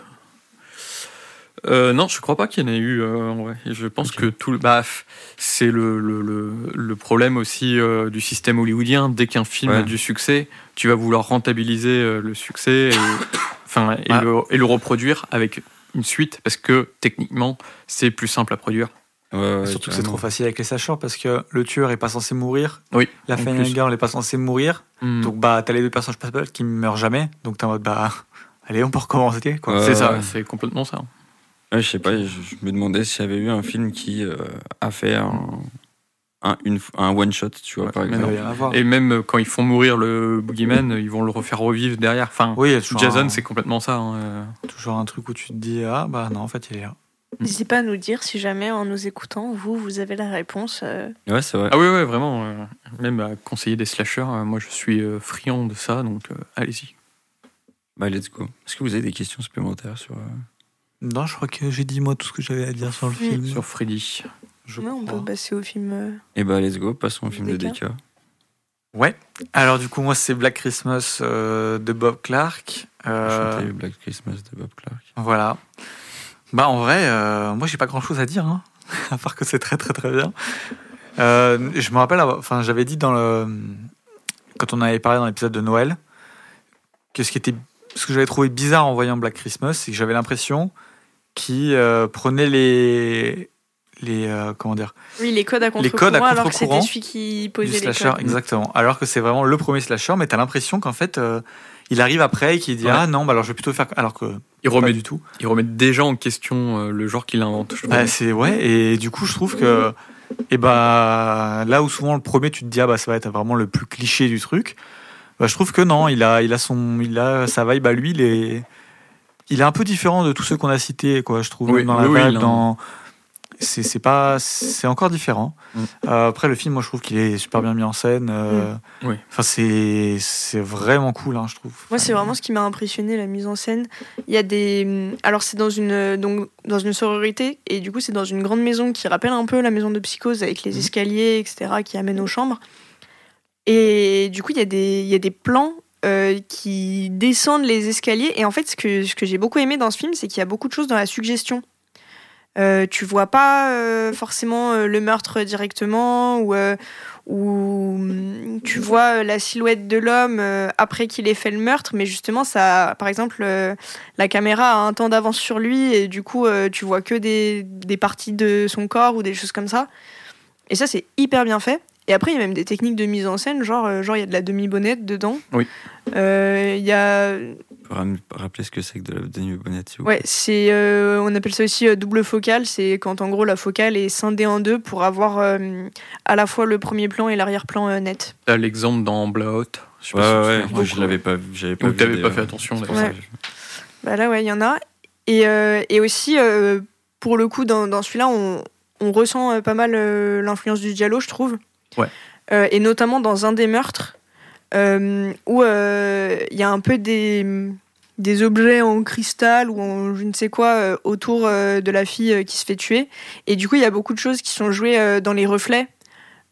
Speaker 4: Euh, non, je crois pas qu'il y en ait eu euh, en vrai. Je pense que tout le. Bah, f- c'est le, le, le, le problème aussi euh, du système hollywoodien. Dès qu'un film
Speaker 2: Ouais.
Speaker 4: a du succès, tu vas vouloir rentabiliser euh, le succès et, [COUGHS] enfin, et, le, et le reproduire avec une suite parce que techniquement, c'est plus simple à produire.
Speaker 2: Ouais, ouais,
Speaker 1: Surtout que c'est trop facile avec les slashers parce que le tueur est pas censé mourir,
Speaker 4: Oui.
Speaker 1: la
Speaker 4: en
Speaker 1: final girl est pas censée mourir,
Speaker 4: Hmm.
Speaker 1: donc bah t'as les deux personnages principaux qui meurent jamais, donc t'es en mode bah [LAUGHS] allez on peut recommencer quoi.
Speaker 4: C'est ça,
Speaker 2: ouais.
Speaker 4: c'est complètement ça.
Speaker 2: Ouais, je sais pas, je, je me demandais s'il y avait eu un film qui euh, a fait un, un, une- un one shot, tu vois,
Speaker 4: Ouais,
Speaker 2: par exemple.
Speaker 4: Et même euh, quand ils font mourir le boogeyman, ils vont le refaire revivre derrière. Enfin,
Speaker 1: Oui, il y a toujours
Speaker 4: Jason,
Speaker 1: un,
Speaker 4: c'est complètement ça. hein, euh.
Speaker 1: toujours un truc où tu te dis ah bah non en fait il est là.
Speaker 3: N'hésitez pas à nous dire si jamais en nous écoutant, vous, vous avez la réponse. euh,
Speaker 2: Ouais, c'est vrai.
Speaker 4: Ah oui, ouais, vraiment. euh, même à conseiller des slashers, euh, moi je suis euh, friand de ça, donc euh, allez-y.
Speaker 2: Bah, let's go. Est-ce que vous avez des questions supplémentaires sur.
Speaker 1: Non, je crois que j'ai dit moi tout ce que j'avais à dire sur le
Speaker 3: Oui.
Speaker 1: film.
Speaker 4: Sur Freddy.
Speaker 1: je
Speaker 3: ouais, on peut passer au film. euh,
Speaker 2: Eh bah, let's go, passons au film de.
Speaker 3: DK.
Speaker 1: Ouais. Alors du coup moi c'est Black Christmas euh, de Bob Clark. Euh,
Speaker 2: Chanter Black Christmas de Bob Clark.
Speaker 1: Voilà. Bah en vrai, euh, moi j'ai pas grand chose à dire, hein, [LAUGHS] à part que c'est très très très bien. Euh, je me rappelle, enfin j'avais dit dans le quand on avait parlé dans l'épisode de Noël que ce qui était, ce que j'avais trouvé bizarre en voyant Black Christmas, c'est que j'avais l'impression qu'il euh, prenait les les euh, comment dire
Speaker 3: Oui, les codes à
Speaker 1: Les codes à
Speaker 3: contre-courant, alors que c'était celui qui
Speaker 1: du
Speaker 3: posait les
Speaker 1: slasher
Speaker 3: codes.
Speaker 1: exactement. Alors que c'est vraiment le premier slasher, mais t'as l'impression qu'en fait euh, il arrive après et qu'il dit
Speaker 4: Ouais.
Speaker 1: ah non bah alors je vais plutôt faire alors que pas
Speaker 4: remettent,
Speaker 1: du tout.
Speaker 4: ils remettent déjà en question euh, le genre qu'il invente. je.
Speaker 1: Bah, c'est ouais et du coup je trouve que et bah là où souvent le premier tu te dis ah bah ça va être vraiment le plus cliché du truc bah, je trouve que non il a il a son il a sa vibe à lui il est il est un peu différent de tous ceux qu'on a cités quoi je trouve
Speaker 4: Oui,
Speaker 1: dans la
Speaker 4: oui,
Speaker 1: dans c'est pas c'est encore différent
Speaker 4: Mm.
Speaker 1: Euh, après le film moi je trouve qu'il est super bien mis en scène euh,
Speaker 4: Oui.
Speaker 1: enfin c'est c'est vraiment cool hein, je trouve
Speaker 3: Moi, c'est vraiment ce qui m'a impressionné, la mise en scène. Il y a des. Alors, c'est dans une, donc, dans une sororité, et du coup, c'est dans une grande maison qui rappelle un peu la maison de psychose avec les
Speaker 1: Mhm.
Speaker 3: escaliers, etc., qui amènent aux chambres. Et du coup, il y a des, il y a des plans euh, qui descendent les escaliers. Et en fait, ce que, ce que j'ai beaucoup aimé dans ce film, c'est qu'il y a beaucoup de choses dans la suggestion. Euh, tu vois pas euh, forcément le meurtre directement ou, ou hum, tu vois la silhouette de l'homme après qu'il ait fait le meurtre mais justement ça par exemple la caméra a un temps d'avance sur lui et du coup tu vois que des, des parties de son corps ou des choses comme ça et ça c'est hyper bien fait et après il y a même des techniques de mise en scène genre euh, genre il y a de la demi-bonnette dedans
Speaker 4: Oui.
Speaker 3: Euh, il y a
Speaker 2: rappeler ce que c'est que de la Denis Bonnette, s'il vous
Speaker 3: Ouais, c'est euh, on appelle ça aussi euh, double focale. C'est quand en gros la focale est scindée en deux pour avoir euh, à la fois le premier plan et l'arrière-plan euh, net.
Speaker 4: T'as l'exemple dans Blowout. Je sais
Speaker 2: Ouais,
Speaker 4: pas si tu
Speaker 2: ouais,
Speaker 4: te
Speaker 2: ouais, moi je l'avais pas. J'avais pas
Speaker 4: Ou
Speaker 2: vu,
Speaker 4: t'avais pas
Speaker 2: d'ailleurs.
Speaker 4: fait attention,
Speaker 2: que j'ai-
Speaker 3: Bah là ouais, il y en a. Et, euh, et aussi euh, pour le coup dans, dans celui-là on, on ressent euh, pas mal euh, l'influence du giallo, je trouve.
Speaker 4: Ouais.
Speaker 3: Euh, et notamment dans un des meurtres euh, où euh, il y a un peu des des objets en cristal ou en je ne sais quoi autour de la fille qui se fait tuer. Et du coup, il y a beaucoup de choses qui sont jouées dans les reflets.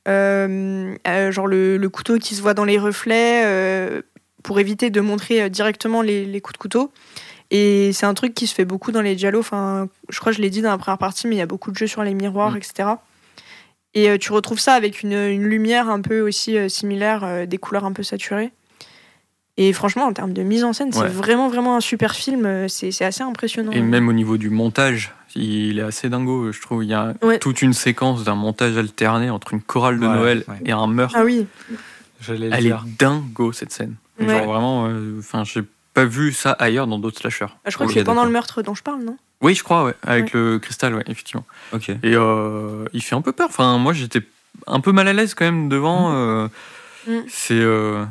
Speaker 3: Genre le, le couteau qui se voit dans les reflets pour éviter de montrer directement les, les coups de couteau. Et c'est un truc qui se fait beaucoup dans les giallo. Enfin, je crois que je l'ai dit dans la première partie, mais il y a beaucoup de jeux sur les miroirs,
Speaker 4: Mm.
Speaker 3: etc. Et euh, tu retrouves ça avec une, une lumière un peu aussi euh, similaire, euh, des couleurs un peu saturées. Et franchement, en termes de mise en scène,
Speaker 4: Ouais.
Speaker 3: c'est vraiment, vraiment un super film. C'est assez impressionnant.
Speaker 4: Et même au niveau du montage, il est assez dingo, je trouve. Il y a
Speaker 3: Ouais.
Speaker 4: toute une séquence d'un montage alterné entre une chorale de
Speaker 1: Ouais,
Speaker 4: Noël
Speaker 1: ouais.
Speaker 4: et un meurtre.
Speaker 3: Ah oui,
Speaker 4: Elle est dingo cette scène.
Speaker 3: Ouais.
Speaker 4: Genre vraiment, euh, enfin, j'ai pas vu ça ailleurs dans d'autres slashers.
Speaker 3: Ah, je crois que c'est pendant le meurtre dont je parle, non?
Speaker 4: Oui, je crois, ouais, avec le cristal, ouais, effectivement.
Speaker 2: Ok.
Speaker 4: Et euh, il fait un peu peur. Enfin, moi, j'étais un peu mal à l'aise quand même devant. euh,
Speaker 3: Mm.
Speaker 4: C'est euh,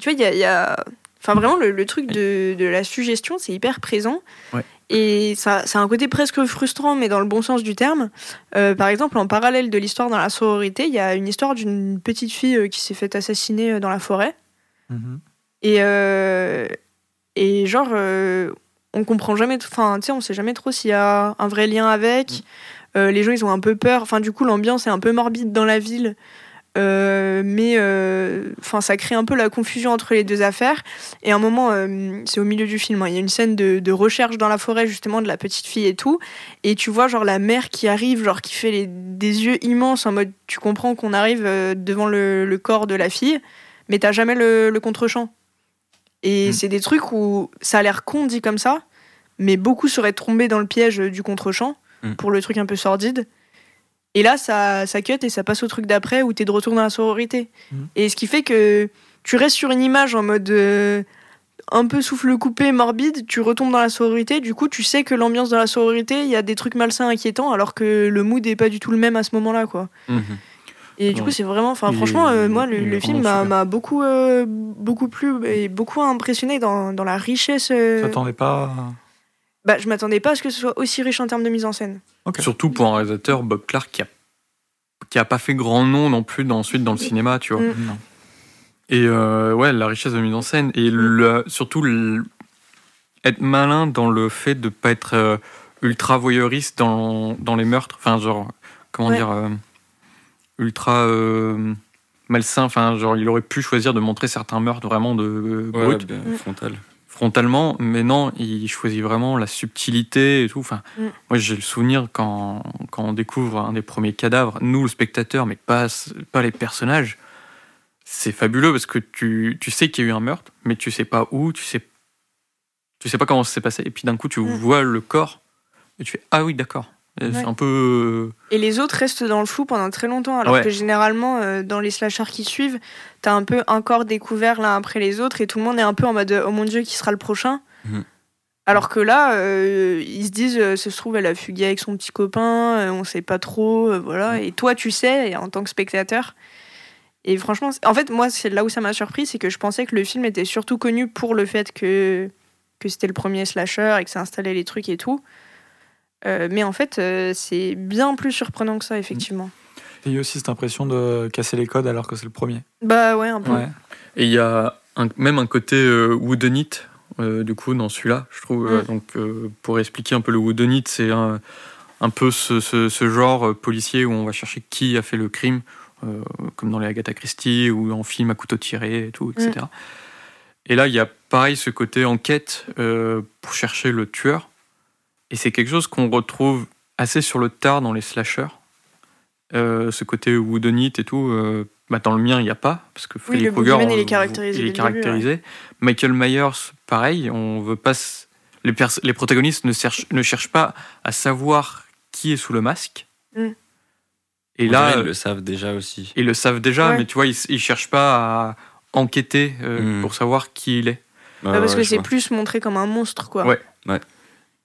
Speaker 3: Tu vois, il y a, il y a- Enfin, vraiment, le, le truc de, de la suggestion, c'est hyper présent.
Speaker 4: Ouais.
Speaker 3: Et ça, ça a un côté presque frustrant, mais dans le bon sens du terme. Euh, par exemple, en parallèle de l'histoire dans la sororité, il y a une histoire d'une petite fille qui s'est fait assassiner dans la forêt.
Speaker 1: Mhm.
Speaker 3: Et, euh, et genre, euh, on comprend jamais, enfin, tu sais, on sait jamais trop s'il y a un vrai lien avec. Euh, les gens, ils ont un peu peur. Enfin, du coup, l'ambiance est un peu morbide dans la ville. Euh, mais euh, enfin, ça crée un peu la confusion entre les deux affaires. Et à un moment, c'est au milieu du film, hein, il y a une scène de, de recherche dans la forêt justement de la petite fille et tout. Et tu vois genre la mère qui arrive, genre qui fait les- des yeux immenses en mode tu comprends qu'on arrive devant le, le corps de la fille, mais t'as jamais le, le contre-champ. Et
Speaker 4: Mm.
Speaker 3: c'est des trucs où ça a l'air con dit comme ça, mais beaucoup seraient tombés dans le piège du contre-champ
Speaker 2: Mm.
Speaker 3: pour le truc un peu sordide. Et là, ça, ça cut et ça passe au truc d'après où t'es de retour dans la sororité.
Speaker 1: Mm.
Speaker 3: Et ce qui fait que tu restes sur une image en mode euh, un peu souffle coupé, morbide, tu retombes dans la sororité, du coup tu sais que l'ambiance dans la sororité, il y a des trucs malsains, inquiétants, alors que le mood est pas du tout le même à ce moment-là, quoi. Et du
Speaker 4: Ouais.
Speaker 3: coup, c'est vraiment, enfin, franchement, euh, moi, le, film m'a beaucoup, euh, beaucoup plu et beaucoup impressionné dans, dans la richesse. euh,
Speaker 1: T'attendais pas.
Speaker 3: Bah, je m'attendais pas à ce que ce soit aussi riche en termes de mise en scène.
Speaker 4: Surtout pour un réalisateur, Bob Clark, qui a, qui a pas fait grand nom non plus dans, ensuite dans le cinéma, tu vois.
Speaker 3: Mm.
Speaker 4: Et euh, ouais, la richesse de mise en scène et le- surtout le- être malin dans le fait de pas être euh, ultra voyeuriste dans, dans les meurtres. Enfin, genre, comment
Speaker 3: Ouais.
Speaker 4: dire, euh, ultra euh, malsain. Enfin, genre, il aurait pu choisir de montrer certains meurtres vraiment de euh,
Speaker 2: Ouais,
Speaker 4: brut,
Speaker 2: bien,
Speaker 3: Mm.
Speaker 2: frontal.
Speaker 4: frontalement, mais non, il choisit vraiment la subtilité et tout. Enfin,
Speaker 3: Mm.
Speaker 4: moi, j'ai le souvenir quand, quand on découvre un des premiers cadavres, nous, le spectateur, mais pas, pas les personnages. C'est fabuleux parce que tu, tu sais qu'il y a eu un meurtre, mais tu sais pas où, tu sais, tu sais pas comment ça s'est passé. Et puis d'un coup, tu
Speaker 3: Mm.
Speaker 4: vois le corps et tu fais Ah oui, d'accord.
Speaker 3: Ouais.
Speaker 4: un peu.
Speaker 3: Et les autres restent dans le flou pendant très longtemps, alors
Speaker 4: Ouais.
Speaker 3: que généralement, euh, dans les slashers qui suivent, t'as un peu un corps découvert l'un après les autres et tout le monde est un peu en mode Oh mon dieu, qui sera le prochain?
Speaker 2: Mhm.
Speaker 3: Alors que là, euh, ils se disent euh, se trouve, elle a fugué avec son petit copain, euh, on sait pas trop, euh, voilà. Et toi, tu sais, en tant que spectateur. Et franchement, en fait, moi, c'est là où ça m'a surpris, c'est que je pensais que le film était surtout connu pour le fait que, que c'était le premier slasher et que ça installait les trucs et tout. Euh, mais en fait, euh, c'est bien plus surprenant que ça, effectivement.
Speaker 1: Il y a aussi cette impression de casser les codes alors que c'est le premier.
Speaker 3: Bah ouais, un peu.
Speaker 1: Ouais.
Speaker 4: Et il y a un- même un côté euh, woodenite, euh, du coup, dans celui-là, je trouve. Euh,
Speaker 3: Mm.
Speaker 4: donc, euh, pour expliquer un peu le woodenite, c'est un, un peu ce, ce- ce genre euh, policier où on va chercher qui a fait le crime, euh, comme dans les Agatha Christie ou en film à couteau tiré et tout, etc. Et là, il y a pareil ce côté enquête euh, pour chercher le tueur. Et c'est quelque chose qu'on retrouve assez sur le tard dans les slashers. Euh, ce côté woodenite et tout, euh, bah, dans le mien, il n'y a pas, parce que Freddy
Speaker 3: le
Speaker 4: Krueger,
Speaker 3: il est caractérisé
Speaker 4: il est
Speaker 3: début,
Speaker 4: caractérisé. Michael Myers, pareil, on veut pas. s- Les, pers- les protagonistes ne, cherchent- ne cherchent pas à savoir qui est sous le masque.
Speaker 3: Mm.
Speaker 4: Et
Speaker 2: On
Speaker 4: là,
Speaker 2: dirait, ils le savent déjà aussi.
Speaker 4: ils le savent déjà,
Speaker 3: Ouais.
Speaker 4: mais tu vois, ils, ils cherchent pas à enquêter euh,
Speaker 2: Mm.
Speaker 4: pour savoir qui il est.
Speaker 2: Ouais,
Speaker 3: Bah, parce
Speaker 2: ouais,
Speaker 3: que c'est
Speaker 2: vois.
Speaker 3: plus montré comme un monstre, quoi.
Speaker 4: Ouais.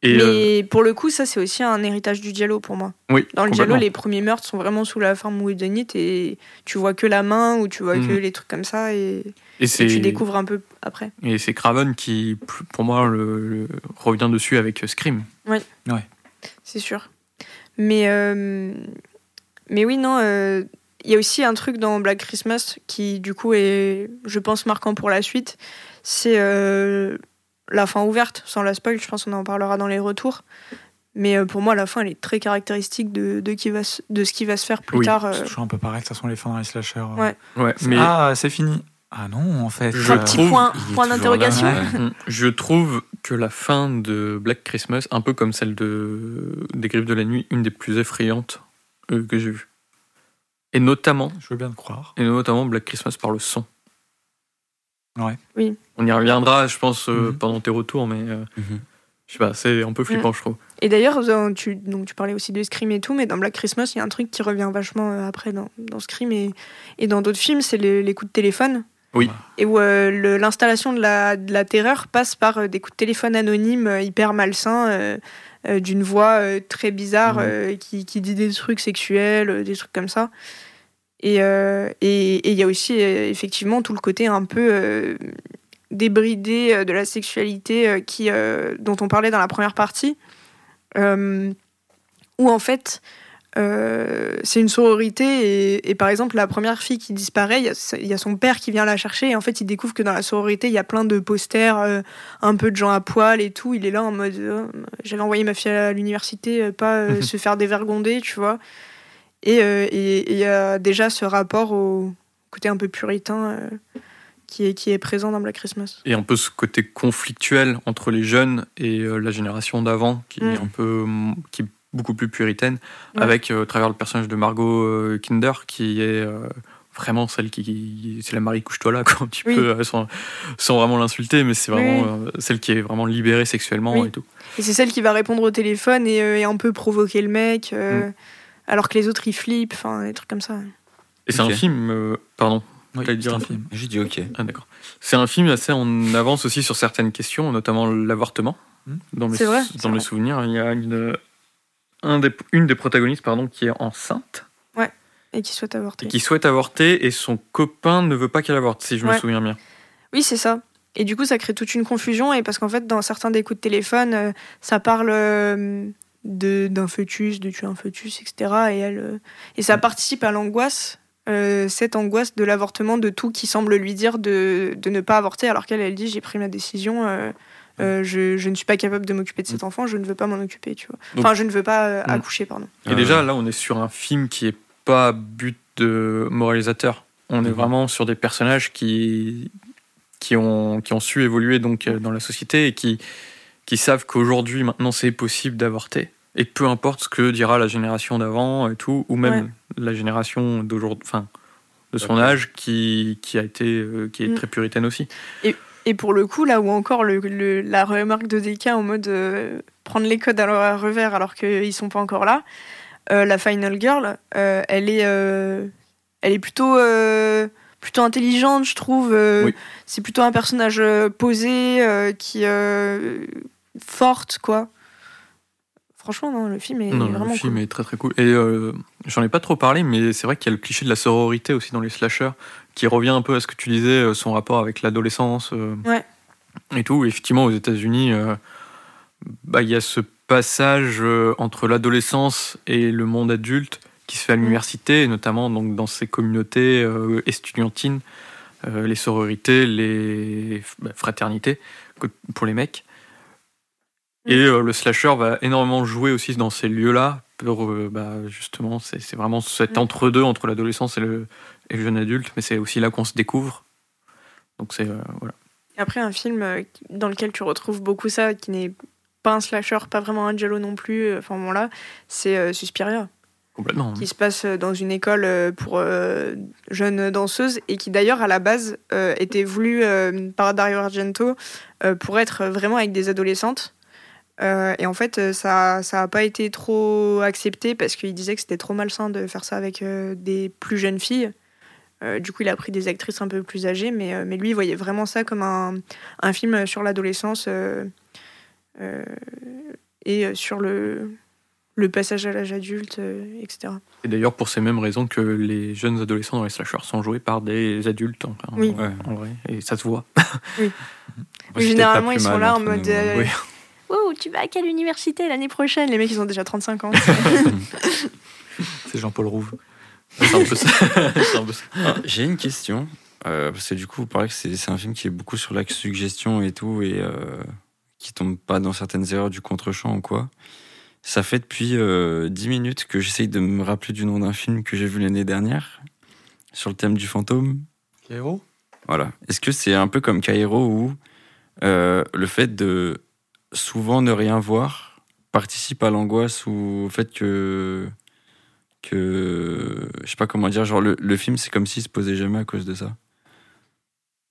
Speaker 4: Et euh,
Speaker 3: Mais pour le coup, ça, c'est aussi un héritage du Giallo pour moi.
Speaker 4: oui,
Speaker 3: Dans le. Giallo, les premiers meurtres sont vraiment sous la forme woodenite et tu vois que la main ou tu vois que
Speaker 4: Mhm.
Speaker 3: les trucs comme ça et,
Speaker 4: Et
Speaker 3: et
Speaker 4: c'est
Speaker 3: tu découvres un peu après.
Speaker 4: et c'est Craven qui, pour moi, le, le- revient dessus avec Scream.
Speaker 3: C'est sûr. Mais, euh, mais oui, non, euh, il y a aussi un truc dans Black Christmas qui, du coup, est, je pense, marquant pour la suite. C'est euh, la fin ouverte, sans la spoil, je pense qu'on en parlera dans les retours. Mais euh, pour moi, la fin, elle est très caractéristique de, de, qui va se- de ce qui va se faire plus
Speaker 4: Oui,
Speaker 3: tard. euh.
Speaker 1: C'est toujours un peu pareil, de toute façon, les fins dans les slashers. euh,
Speaker 3: Ouais.
Speaker 4: Ouais, mais
Speaker 1: Ah, c'est fini. Ah non, en fait.
Speaker 4: Je
Speaker 3: Un
Speaker 1: euh,
Speaker 3: petit
Speaker 4: trouve-
Speaker 3: point, d'interrogation.
Speaker 2: ouais.
Speaker 4: Mm. Je trouve que la fin de Black Christmas, un peu comme celle de des Griffes de la Nuit, une des plus effrayantes euh, que j'ai vues. Et notamment,
Speaker 1: Je veux bien te croire.
Speaker 4: et notamment Black Christmas par le son.
Speaker 1: Ouais.
Speaker 3: Oui.
Speaker 4: On y reviendra, je pense, euh,
Speaker 1: Mhm.
Speaker 4: pendant tes retours, mais euh,
Speaker 2: Mhm.
Speaker 4: je sais pas, c'est un peu flippant, je trouve.
Speaker 3: Et d'ailleurs, tu, donc, tu parlais aussi de Scream et tout, mais dans Black Christmas, il y a un truc qui revient vachement euh, après dans, dans Scream et, et dans d'autres films, c'est les, les coups de téléphone.
Speaker 4: Oui.
Speaker 3: Et où euh, l'installation de la, de la terreur passe par euh, des coups de téléphone anonymes euh, hyper malsains, euh, euh, d'une voix euh, très bizarre
Speaker 4: Mhm.
Speaker 3: euh, qui, qui dit des trucs sexuels, euh, des trucs comme ça. Et euh, et- et il y a aussi euh, effectivement tout le côté un peu euh, débridé de la sexualité qui, dont on parlait dans la première partie, où en fait c'est une sororité et, et par exemple la première fille qui disparaît, il y a- il y, a son père qui vient la chercher et en fait il découvre que dans la sororité il y a plein de posters, un peu de gens à poil et tout. Il est là en mode j'avais envoyé ma fille à l'université, pas [LAUGHS] se faire dévergonder, tu vois. Et euh, et- il y a déjà ce rapport au côté un peu puritain euh, qui, est, qui est présent dans Black Christmas.
Speaker 4: Et un peu ce côté conflictuel entre les jeunes et euh, la génération d'avant, qui est
Speaker 3: Mm.
Speaker 4: un peu mm, qui est beaucoup plus puritaine,
Speaker 3: Ouais.
Speaker 4: avec euh, à travers le personnage de Margot Kinder, qui est euh, vraiment celle qui. C'est la Marie couche-toi là, [LAUGHS] quoi, un petit
Speaker 3: Oui.
Speaker 4: peu, sans, sans vraiment l'insulter, mais c'est vraiment
Speaker 3: Oui.
Speaker 4: euh, celle qui est vraiment libérée sexuellement
Speaker 3: Oui.
Speaker 4: et tout.
Speaker 3: Et c'est celle qui va répondre au téléphone et, et un peu provoquer le mec, euh, alors que les autres ils flippent, enfin des trucs comme ça.
Speaker 4: Et c'est un film. euh, pardon.
Speaker 1: Oui, c'est un
Speaker 4: un
Speaker 1: film.
Speaker 2: J'ai dit ok.
Speaker 4: Ah, d'accord. C'est un film assez en avance aussi sur certaines questions, notamment l'avortement.
Speaker 1: Hmm.
Speaker 4: Dans mes,
Speaker 3: C'est vrai,
Speaker 4: dans
Speaker 3: c'est
Speaker 4: mes
Speaker 3: vrai.
Speaker 4: souvenirs, il y a une, un des, une des protagonistes pardon, qui est enceinte
Speaker 3: Et qui souhaite avorter.
Speaker 4: et qui souhaite avorter et son copain ne veut pas qu'elle avorte, si je me
Speaker 3: Ouais.
Speaker 4: souviens bien.
Speaker 3: Oui, c'est ça. Et du coup, ça crée toute une confusion, et parce qu'en fait, dans certains des coups de téléphone, euh, ça parle euh, d'un fœtus, de tuer un fœtus, etc. Et, elle, euh, et ça participe à l'angoisse, euh, cette angoisse de l'avortement, de tout qui semble lui dire de, de ne pas avorter, alors qu'elle, elle dit j'ai pris ma décision, euh, euh, je, je ne suis pas capable de m'occuper de cet enfant, je ne veux pas m'en occuper, tu vois. Enfin, je ne veux pas euh,
Speaker 4: Mm.
Speaker 3: accoucher, pardon.
Speaker 4: Et
Speaker 2: Euh,
Speaker 4: déjà, là, on est sur un film qui est pas but de moralisateur. On est
Speaker 2: Mhm.
Speaker 4: vraiment sur des personnages qui, qui, ont, qui ont su évoluer donc, dans la société et qui, qui savent qu'aujourd'hui, maintenant, c'est possible d'avorter. Et peu importe ce que dira la génération d'avant et tout, ou même
Speaker 3: Ouais.
Speaker 4: la génération d'aujourd'hui, enfin, de son âge qui, qui a été, euh, qui est
Speaker 3: Mm.
Speaker 4: très puritaine aussi.
Speaker 3: Et pour le coup, là où encore le, le- la remarque de DK en mode euh, prendre les codes à leur revers alors qu'ils sont pas encore là, euh, la Final Girl, euh, elle est, euh, elle est plutôt, euh, plutôt intelligente, je trouve. euh,
Speaker 4: Oui.
Speaker 3: C'est plutôt un personnage euh, posé, euh, qui euh, forte, quoi. Franchement, non, le film est
Speaker 4: Non,
Speaker 3: vraiment
Speaker 4: le film
Speaker 3: cool.
Speaker 4: est très très cool. Et euh, j'en ai pas trop parlé, mais c'est vrai qu'il y a le cliché de la sororité aussi dans les slashers, qui revient un peu à ce que tu disais, euh, son rapport avec l'adolescence euh,
Speaker 3: Ouais.
Speaker 4: et tout. Et effectivement, aux États-Unis, euh, bah, il y a ce passage entre l'adolescence et le monde adulte qui se fait à
Speaker 3: Mm.
Speaker 4: l'université, notamment donc, dans ces communautés estudiantines, les sororités, les bah, fraternités pour les mecs.
Speaker 3: Mm.
Speaker 4: Et euh, le slasher va énormément jouer aussi dans ces lieux-là. Pour, euh, bah, justement, c'est c'est vraiment cet
Speaker 3: Mm.
Speaker 4: entre-deux entre l'adolescence et le, et le jeune adulte, mais c'est aussi là qu'on se découvre. Donc c'est euh, voilà.
Speaker 3: Après, un film dans lequel tu retrouves beaucoup ça, qui n'est pas un slasher, pas vraiment un giallo non plus, enfin bon là, c'est Suspiria.
Speaker 4: complètement.
Speaker 3: qui se passe dans une école pour jeunes danseuses et qui d'ailleurs à la base était voulu par Dario Argento pour être vraiment avec des adolescentes. Euh, et en fait, euh, ça ça a pas été trop accepté parce qu'il disait que c'était trop malsain de faire ça avec euh, des plus jeunes filles. Euh, du coup, il a pris des actrices un peu plus âgées, mais, mais lui, il voyait vraiment ça comme un, un film sur l'adolescence et sur le, le passage à l'âge adulte, etc.
Speaker 4: Et d'ailleurs pour ces mêmes raisons que les jeunes adolescents dans les slashers sont joués par des adultes en,
Speaker 3: Oui.
Speaker 4: Vrai, et ça se voit.
Speaker 2: C'était [LAUGHS]
Speaker 3: généralement, ils sont là en mode.
Speaker 4: Oui.
Speaker 3: Oh, tu vas à quelle université l'année prochaine? Les mecs, ils ont déjà 35 ans. [LAUGHS]
Speaker 1: C'est Jean-Paul Rouve.
Speaker 4: C'est un peu ça. [LAUGHS] C'est un peu ça.
Speaker 2: Ah, J'ai une question. euh, parce que du coup, vous parlez que c'est un film qui est beaucoup sur la suggestion et tout, et euh, qui tombe pas dans certaines erreurs du contre-champ ou quoi. Ça fait depuis euh, 10 minutes que j'essaye de me rappeler du nom d'un film que j'ai vu l'année dernière, sur le thème du fantôme.
Speaker 1: Héros
Speaker 2: Voilà. Est-ce que c'est un peu comme Cairo où euh, le fait de souvent ne rien voir participe à l'angoisse ou au fait que que je sais pas comment dire genre le, le film c'est comme s'il se posait jamais à cause de ça.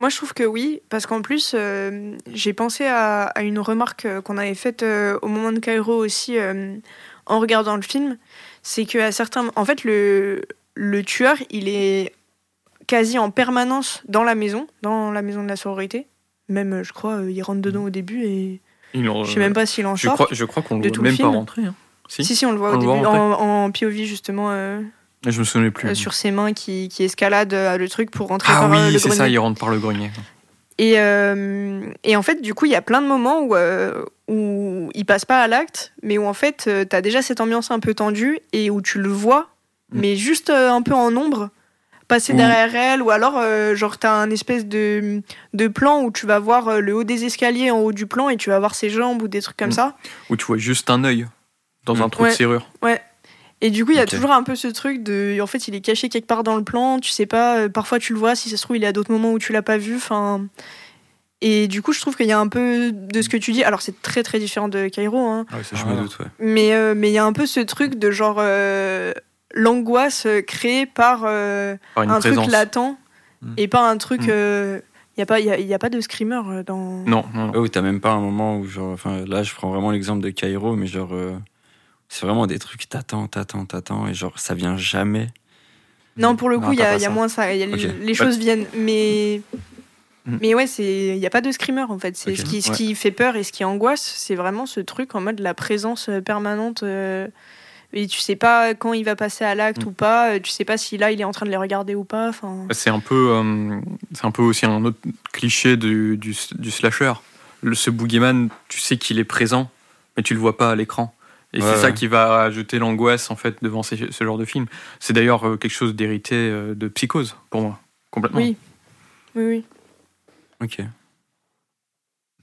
Speaker 3: Moi, je trouve que oui, parce qu'en plus, euh, j'ai pensé à, à une remarque euh, qu'on avait faite euh, au moment de Cairo aussi euh, en regardant le film. C'est qu'à certains. En fait, le, le tueur, il est quasi en permanence dans la maison, dans la maison de la sororité. Même, je crois, il rentre dedans au début et Je sais même pas s'il en
Speaker 4: Je
Speaker 3: sort.
Speaker 4: crois, je crois qu'on le voit
Speaker 3: le
Speaker 4: même pas rentrer. hein. Si,
Speaker 3: Si, si, on le voit
Speaker 4: On
Speaker 3: au
Speaker 4: le
Speaker 3: début, en, en POV justement, euh,
Speaker 4: Je me souvenais plus.
Speaker 3: euh, sur ses mains qui, qui escaladent euh, le truc pour rentrer
Speaker 4: ah
Speaker 3: par euh,
Speaker 4: oui,
Speaker 3: le
Speaker 4: c'est
Speaker 3: grenier.
Speaker 4: ça, il rentre par le grenier.
Speaker 3: Et, et en fait, du coup, il y a plein de moments où, où il passe pas à l'acte, mais où en fait, euh, t'as déjà cette ambiance un peu tendue et où tu le vois,
Speaker 4: Mm.
Speaker 3: mais juste un peu en ombre, passer
Speaker 4: Ou-
Speaker 3: derrière elle, ou alors, euh, genre, t'as un espèce de, de plan où tu vas voir euh, le haut des escaliers en haut du plan et tu vas voir ses jambes ou des trucs comme
Speaker 4: Mm.
Speaker 3: ça.
Speaker 4: Où tu vois juste un œil dans
Speaker 2: Mm.
Speaker 4: un trou
Speaker 3: Ouais.
Speaker 4: de serrure.
Speaker 3: Et du coup, il y a toujours un peu ce truc de. En fait, il est caché quelque part dans le plan, tu sais pas, euh, parfois tu le vois, si ça se trouve, il est à d'autres moments où tu l'as pas vu, enfin. Et du coup, je trouve qu'il y a un peu de ce que tu dis. Alors, c'est très très différent de Cairo, hein.
Speaker 1: Ah oui, ça,
Speaker 2: Je me
Speaker 1: me
Speaker 2: doute ouais.
Speaker 3: Mais euh, mais il y a un peu ce truc de genre. euh, l'angoisse euh, créée par euh,
Speaker 4: Par
Speaker 3: un
Speaker 4: présence.
Speaker 3: truc latent
Speaker 1: Mm.
Speaker 3: et pas un truc.
Speaker 4: Mm.
Speaker 3: Il n'y a, pas- y a, y a pas de screamer euh, dans.
Speaker 4: Non, non,
Speaker 2: où t'as même pas un moment où, genre, enfin, là, je prends vraiment l'exemple de Cairo, mais genre, euh, c'est vraiment des trucs, t'attends, t'attends, t'attends, et genre, ça vient jamais.
Speaker 3: Non, pour le coup, il y a,
Speaker 1: pas
Speaker 3: y a
Speaker 1: ça.
Speaker 3: moins ça. y a-
Speaker 2: Ok.
Speaker 3: Les choses viennent. Mais.
Speaker 4: Mm.
Speaker 3: Mais ouais, il n'y a pas de screamer en fait. C'est ce, qui, ce
Speaker 4: Ouais.
Speaker 3: qui fait peur et ce qui angoisse, c'est vraiment ce truc en mode la présence euh, permanente. euh, et tu sais pas quand il va passer à l'acte ou pas. euh, Tu sais pas si là il est en train de les regarder ou pas. Enfin,
Speaker 4: C'est un peu, euh, c'est un peu aussi un autre cliché du, du, du slasher. Le, ce boogeyman, tu sais qu'il est présent, mais tu le vois pas à l'écran. Et
Speaker 2: Ouais,
Speaker 4: c'est ça qui va ajouter l'angoisse en fait devant ces- ce genre de film. C'est d'ailleurs euh, quelque chose d'hérité de Psychose pour moi, complètement.
Speaker 3: oui. Oui, oui.
Speaker 2: Ok.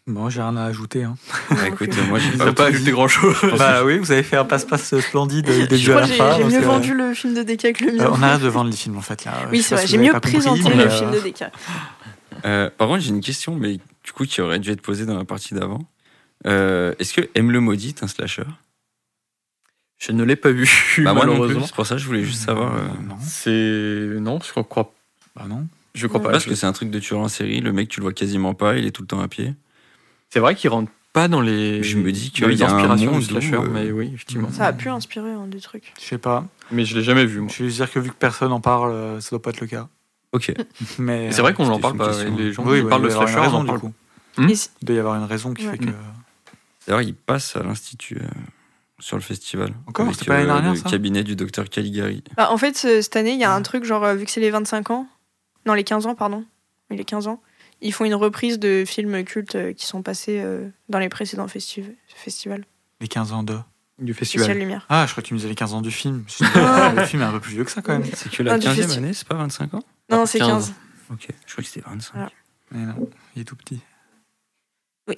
Speaker 1: Bon, j'ai rien à ajouter. Hein.
Speaker 2: Bah,
Speaker 3: Non
Speaker 2: écoute, euh, moi, j'ai
Speaker 4: Ça
Speaker 2: pas
Speaker 4: va pas
Speaker 1: tout
Speaker 4: ajouter
Speaker 1: dit.
Speaker 4: grand chose. [LAUGHS]
Speaker 1: bah oui, vous avez fait un passe-passe splendide du début
Speaker 3: Je
Speaker 1: à la
Speaker 3: que j'ai
Speaker 1: fin.
Speaker 3: j'ai mieux
Speaker 1: euh,
Speaker 3: vendu le film de Deka que le mien.
Speaker 1: euh, on arrête de vendre les films en fait là.
Speaker 3: oui,
Speaker 1: Je
Speaker 3: c'est
Speaker 1: pas
Speaker 3: vrai. J'ai mieux
Speaker 1: pas compris,
Speaker 3: présenté
Speaker 1: mais,
Speaker 3: le
Speaker 1: euh,
Speaker 3: film de Deka. [LAUGHS]
Speaker 2: Euh, par contre, j'ai une question, mais du coup, qui aurait dû être posée dans la partie d'avant. Euh, Est-ce que M le maudit est un slasher?
Speaker 4: Je ne l'ai pas vu,
Speaker 2: Bah, moi non plus,
Speaker 4: malheureusement.
Speaker 2: c'est pour ça que je voulais juste savoir. euh,
Speaker 1: Non,
Speaker 4: C'est non, je crois,
Speaker 1: bah non.
Speaker 4: je crois
Speaker 3: Non.
Speaker 4: pas.
Speaker 2: Parce que c'est un truc de tueur en série, le mec, tu le vois quasiment pas, il est tout le temps à pied.
Speaker 4: C'est vrai qu'il rentre pas dans les.
Speaker 2: Je me dis
Speaker 4: dans les
Speaker 2: qu'il y a un
Speaker 4: inspirations
Speaker 2: monde
Speaker 4: du slasher,
Speaker 2: où, euh,
Speaker 4: mais oui, effectivement.
Speaker 3: Ça a pu inspirer hein, des trucs.
Speaker 1: Je sais pas.
Speaker 4: Mais je l'ai jamais vu moi.
Speaker 1: Je juste dire que vu que personne en parle, euh, ça doit pas être le cas.
Speaker 2: Ok. [LAUGHS]
Speaker 1: Mais
Speaker 4: C'est vrai qu'on n'en parle pas.
Speaker 2: question.
Speaker 4: Les gens
Speaker 1: oui,
Speaker 4: qui parlent de
Speaker 1: il doit y avoir
Speaker 4: slasher,
Speaker 1: une
Speaker 4: on
Speaker 1: raison
Speaker 4: en
Speaker 1: du
Speaker 4: parle.
Speaker 1: coup.
Speaker 4: Hmm
Speaker 1: Il doit y avoir une raison qui
Speaker 3: Ouais.
Speaker 1: fait que.
Speaker 2: D'ailleurs, il passe à l'Institut euh, sur le festival.
Speaker 1: Encore C'était pas l'année
Speaker 2: euh,
Speaker 1: dernière,
Speaker 2: Le
Speaker 1: ça
Speaker 2: cabinet du docteur Caligari.
Speaker 3: Bah, en fait, ce- cette année, il y a un truc, genre, euh, vu que c'est les 25 ans, non, les 15 ans, pardon, oui, les 15 ans, ils font une reprise de films cultes euh, qui sont passés euh, dans les précédents festi- festivals.
Speaker 1: Les 15 ans de.
Speaker 4: Du
Speaker 3: Festival
Speaker 4: festival.
Speaker 3: Lumière.
Speaker 1: Ah, je crois que tu me disais les 15 ans du film. [LAUGHS] Ah, le film est un peu plus vieux que ça quand même.
Speaker 2: C'est que la
Speaker 3: du
Speaker 2: 15e
Speaker 3: festi-
Speaker 2: année, c'est pas 25 ans
Speaker 3: Non,
Speaker 4: Ah,
Speaker 3: c'est
Speaker 4: 15.
Speaker 3: 15.
Speaker 2: Ok, je crois que c'était 25.
Speaker 3: Voilà.
Speaker 1: Mais non, il est tout petit.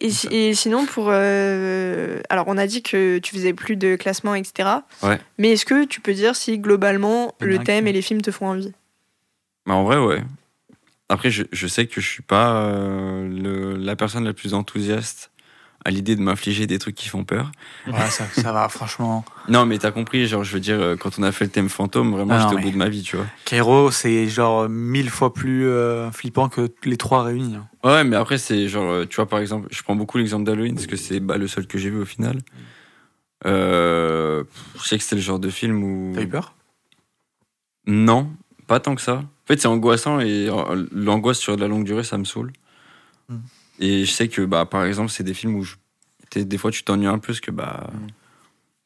Speaker 3: Et, si- et sinon, pour. euh, alors, on a dit que tu faisais plus de classement, etc.
Speaker 2: Ouais.
Speaker 3: Mais est-ce que tu peux dire si globalement le thème et les films te font envie?
Speaker 2: Mais en vrai, ouais. Après, je, je sais que je suis pas euh, le- la personne la plus enthousiaste à l'idée de m'infliger des trucs qui font peur.
Speaker 1: Ouais, ça, ça va, franchement.
Speaker 2: Non, mais t'as compris, genre, je veux dire, euh, quand on a fait le thème fantôme, vraiment,
Speaker 1: Ah
Speaker 2: j'étais au bout de ma vie, tu vois.
Speaker 1: Cairo, c'est genre mille fois plus euh, flippant que les trois réunis. hein.
Speaker 2: Ouais, mais après, c'est genre, tu vois, par exemple, je prends beaucoup l'exemple d'Halloween parce que c'est bah, le seul que j'ai vu au final. Euh, je sais que c'était le genre de film où.
Speaker 1: T'as eu peur?
Speaker 2: Non, pas tant que ça. En fait, c'est angoissant et euh, l'angoisse sur de la longue durée, ça me saoule.
Speaker 1: Mm.
Speaker 2: Et je sais que, bah, par exemple, c'est des films où je- des fois tu t'ennuies un peu parce que bah,
Speaker 4: Mm.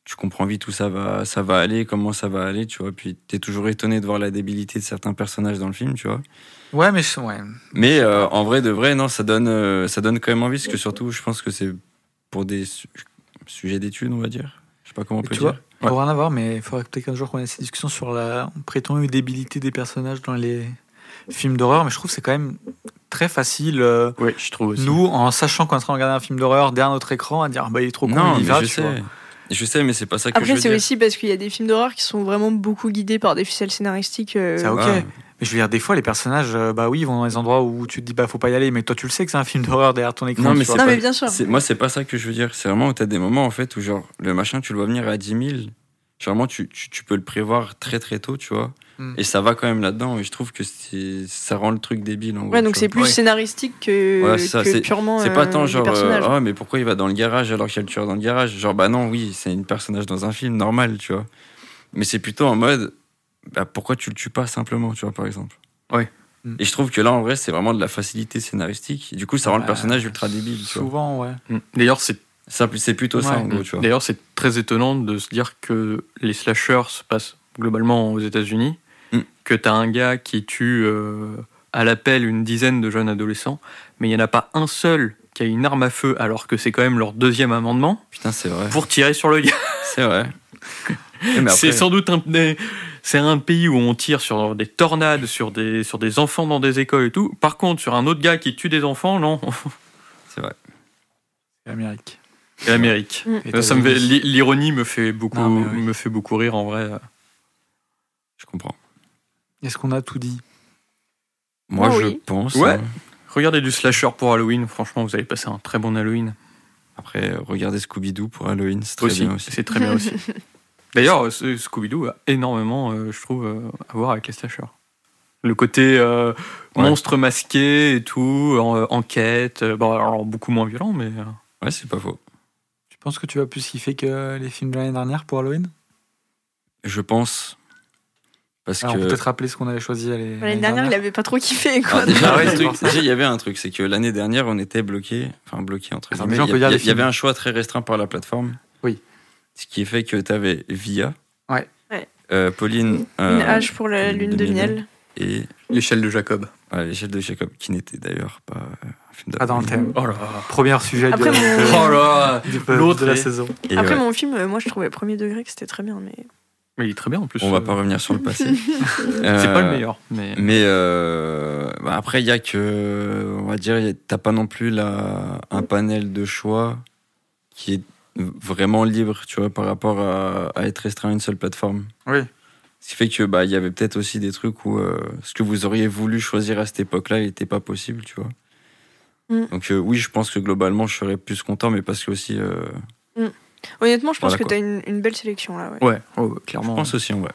Speaker 2: tu comprends vite où ça va, ça va aller, comment ça va aller, tu vois. Puis t'es toujours étonné de voir la débilité de certains personnages dans le film, tu vois.
Speaker 1: Ouais, mais ouais.
Speaker 2: Mais euh, en vrai, de vrai, non, ça donne, euh, ça donne quand même envie parce que surtout, je pense que c'est pour des su- sujets d'études, on va dire. Je sais pas comment on peut
Speaker 1: tu
Speaker 2: dire.
Speaker 1: vois, pour rien à voir, mais il faudrait peut-être qu'un jour qu'on ait cette discussion sur la prétendue débilité des personnages dans les films d'horreur. Mais je trouve que c'est quand même très facile, euh,
Speaker 4: Oui, je trouve aussi.
Speaker 1: nous, en sachant qu'on est en train de regarder un film d'horreur derrière notre écran, à dire bah, il est trop con,
Speaker 2: non,
Speaker 1: il va,
Speaker 2: je
Speaker 1: tu vois.
Speaker 2: sais. Je sais, mais c'est pas ça que je
Speaker 3: Après,
Speaker 2: veux
Speaker 3: c'est
Speaker 2: dire.
Speaker 3: aussi parce qu'il y a des films d'horreur qui sont vraiment beaucoup guidés par des ficelles scénaristiques. euh,
Speaker 1: ok.
Speaker 2: Ouais.
Speaker 1: Mais je veux dire, des fois, les personnages, euh, bah oui, ils vont dans les endroits où tu te dis bah faut pas y aller, mais toi tu le sais que c'est un film d'horreur derrière ton écran.
Speaker 2: Non, mais c'est
Speaker 3: Non,
Speaker 2: pas-
Speaker 3: mais bien sûr.
Speaker 2: Moi, c'est pas ça que je veux dire. C'est vraiment où t'as des moments, en fait, où genre, le machin, tu le vois venir à 10 000. Généralement, tu, tu, tu peux le prévoir très très tôt, tu vois.
Speaker 1: Mm.
Speaker 2: Et ça va quand même là-dedans. Et je trouve que ça rend le truc débile, en gros,
Speaker 3: Ouais, donc c'est plus
Speaker 1: Ouais.
Speaker 3: scénaristique que,
Speaker 2: ça,
Speaker 3: que
Speaker 2: c'est-
Speaker 3: purement.
Speaker 2: C'est pas
Speaker 3: euh,
Speaker 2: tant genre, euh, ah, mais pourquoi il va dans le garage alors qu'il y a le tueur dans le garage? Genre, bah non, oui, c'est une personnage dans un film normal, tu vois. Mais c'est plutôt en mode, bah pourquoi tu le tues pas simplement, tu vois, par exemple.
Speaker 4: Ouais.
Speaker 1: Mm.
Speaker 2: Et je trouve que là, en vrai, c'est vraiment de la facilité scénaristique. Et du coup, ça rend le
Speaker 1: Bah,
Speaker 2: personnage ultra débile, tu vois.
Speaker 1: Souvent, ouais.
Speaker 4: Mm. D'ailleurs, c'est
Speaker 2: Ça, C'est plutôt ça,
Speaker 1: Ouais.
Speaker 2: en gros, tu vois.
Speaker 4: D'ailleurs, c'est très étonnant de se dire que les slashers se passent globalement aux États-Unis,
Speaker 2: Mm.
Speaker 4: que tu as un gars qui tue euh, à l'appel une dizaine de jeunes adolescents, mais il n'y en a pas un seul qui a une arme à feu, alors que c'est quand même leur deuxième amendement,
Speaker 2: Putain, c'est vrai.
Speaker 4: pour tirer sur le gars.
Speaker 2: C'est vrai. [LAUGHS]
Speaker 4: C'est sans doute un, des- c'est un pays où on tire sur des tornades, sur des, sur des enfants dans des écoles et tout. Par contre, sur un autre gars qui tue des enfants, non. [LAUGHS]
Speaker 2: C'est vrai.
Speaker 1: C'est l'Amérique.
Speaker 4: C'est l'Amérique.
Speaker 3: Mm.
Speaker 1: Et
Speaker 4: Ça me l'i- L'ironie me fait beaucoup,
Speaker 1: Non, mais oui.
Speaker 4: me fait beaucoup rire en vrai.
Speaker 2: Je comprends.
Speaker 1: Est-ce qu'on a tout dit?
Speaker 2: Moi,
Speaker 3: Oh
Speaker 2: je
Speaker 3: oui.
Speaker 2: pense.
Speaker 4: Ouais.
Speaker 2: hein.
Speaker 4: Regardez du slasher pour Halloween. Franchement, vous allez passer un très bon Halloween.
Speaker 2: Après, regardez Scooby-Doo pour Halloween, c'est très
Speaker 4: Aussi,
Speaker 2: bien aussi.
Speaker 4: c'est très bien aussi. [LAUGHS] D'ailleurs, euh, Scooby-Doo a énormément, euh, je trouve, euh, à voir avec les slashers. Le côté euh,
Speaker 2: Ouais.
Speaker 4: monstre masqué et tout, en- enquête, bon, alors beaucoup moins violent, mais
Speaker 2: Ouais, c'est pas faux.
Speaker 1: Tu penses que tu vas plus kiffer que les films de l'année dernière pour Halloween?
Speaker 2: Je pense. Parce
Speaker 1: Alors, on peut
Speaker 2: que.
Speaker 1: peut-être rappeler ce qu'on avait choisi l'année
Speaker 3: L'année dernière, il avait pas trop kiffé. Quoi.
Speaker 2: Ah, déjà,
Speaker 1: Ah
Speaker 2: il y avait un truc, c'est que l'année dernière, on était bloqué, enfin bloqué entre guillemets. Il y, avait un choix très restreint par la plateforme.
Speaker 1: Oui.
Speaker 2: Ce qui fait que tu avais Via,
Speaker 1: Ouais.
Speaker 2: Euh, Pauline,
Speaker 3: Une
Speaker 2: euh,
Speaker 3: hache pour la lune de miel.
Speaker 2: et
Speaker 4: l'échelle de Jacob.
Speaker 2: l'échelle de Jacob, qui n'était d'ailleurs pas un film
Speaker 1: Pas dans le thème.
Speaker 4: Oh là
Speaker 1: Premier sujet
Speaker 3: Après,
Speaker 1: de,
Speaker 3: mon-
Speaker 1: de- [LAUGHS]
Speaker 4: Oh là L'autre
Speaker 1: de la saison.
Speaker 2: Et
Speaker 3: Après,
Speaker 2: ouais,
Speaker 3: mon film, euh, moi, je trouvais premier degré que c'était très bien. Mais...
Speaker 4: Mais il est très bien en plus.
Speaker 2: on va pas revenir sur le passé. [LAUGHS]
Speaker 4: C'est pas le meilleur, mais.
Speaker 2: Mais euh, bah après, il y a que, on va dire, t'as pas non plus la, un panel de choix qui est vraiment libre, tu vois, par rapport à, à être restreint à une seule plateforme.
Speaker 1: Oui.
Speaker 2: Ce qui fait que bah il y avait peut-être aussi des trucs où euh, ce que vous auriez voulu choisir à cette époque-là, il n'était pas possible, tu vois.
Speaker 3: Mm.
Speaker 2: Donc euh, oui, je pense que globalement, je serais plus content, mais parce que aussi, euh,
Speaker 3: Honnêtement, je pense
Speaker 2: Voilà,
Speaker 3: que
Speaker 2: quoi.
Speaker 3: t'as une, une belle sélection là. Ouais.
Speaker 4: Ouais, ouais, ouais,
Speaker 2: je
Speaker 4: clairement.
Speaker 2: pense aussi, ouais.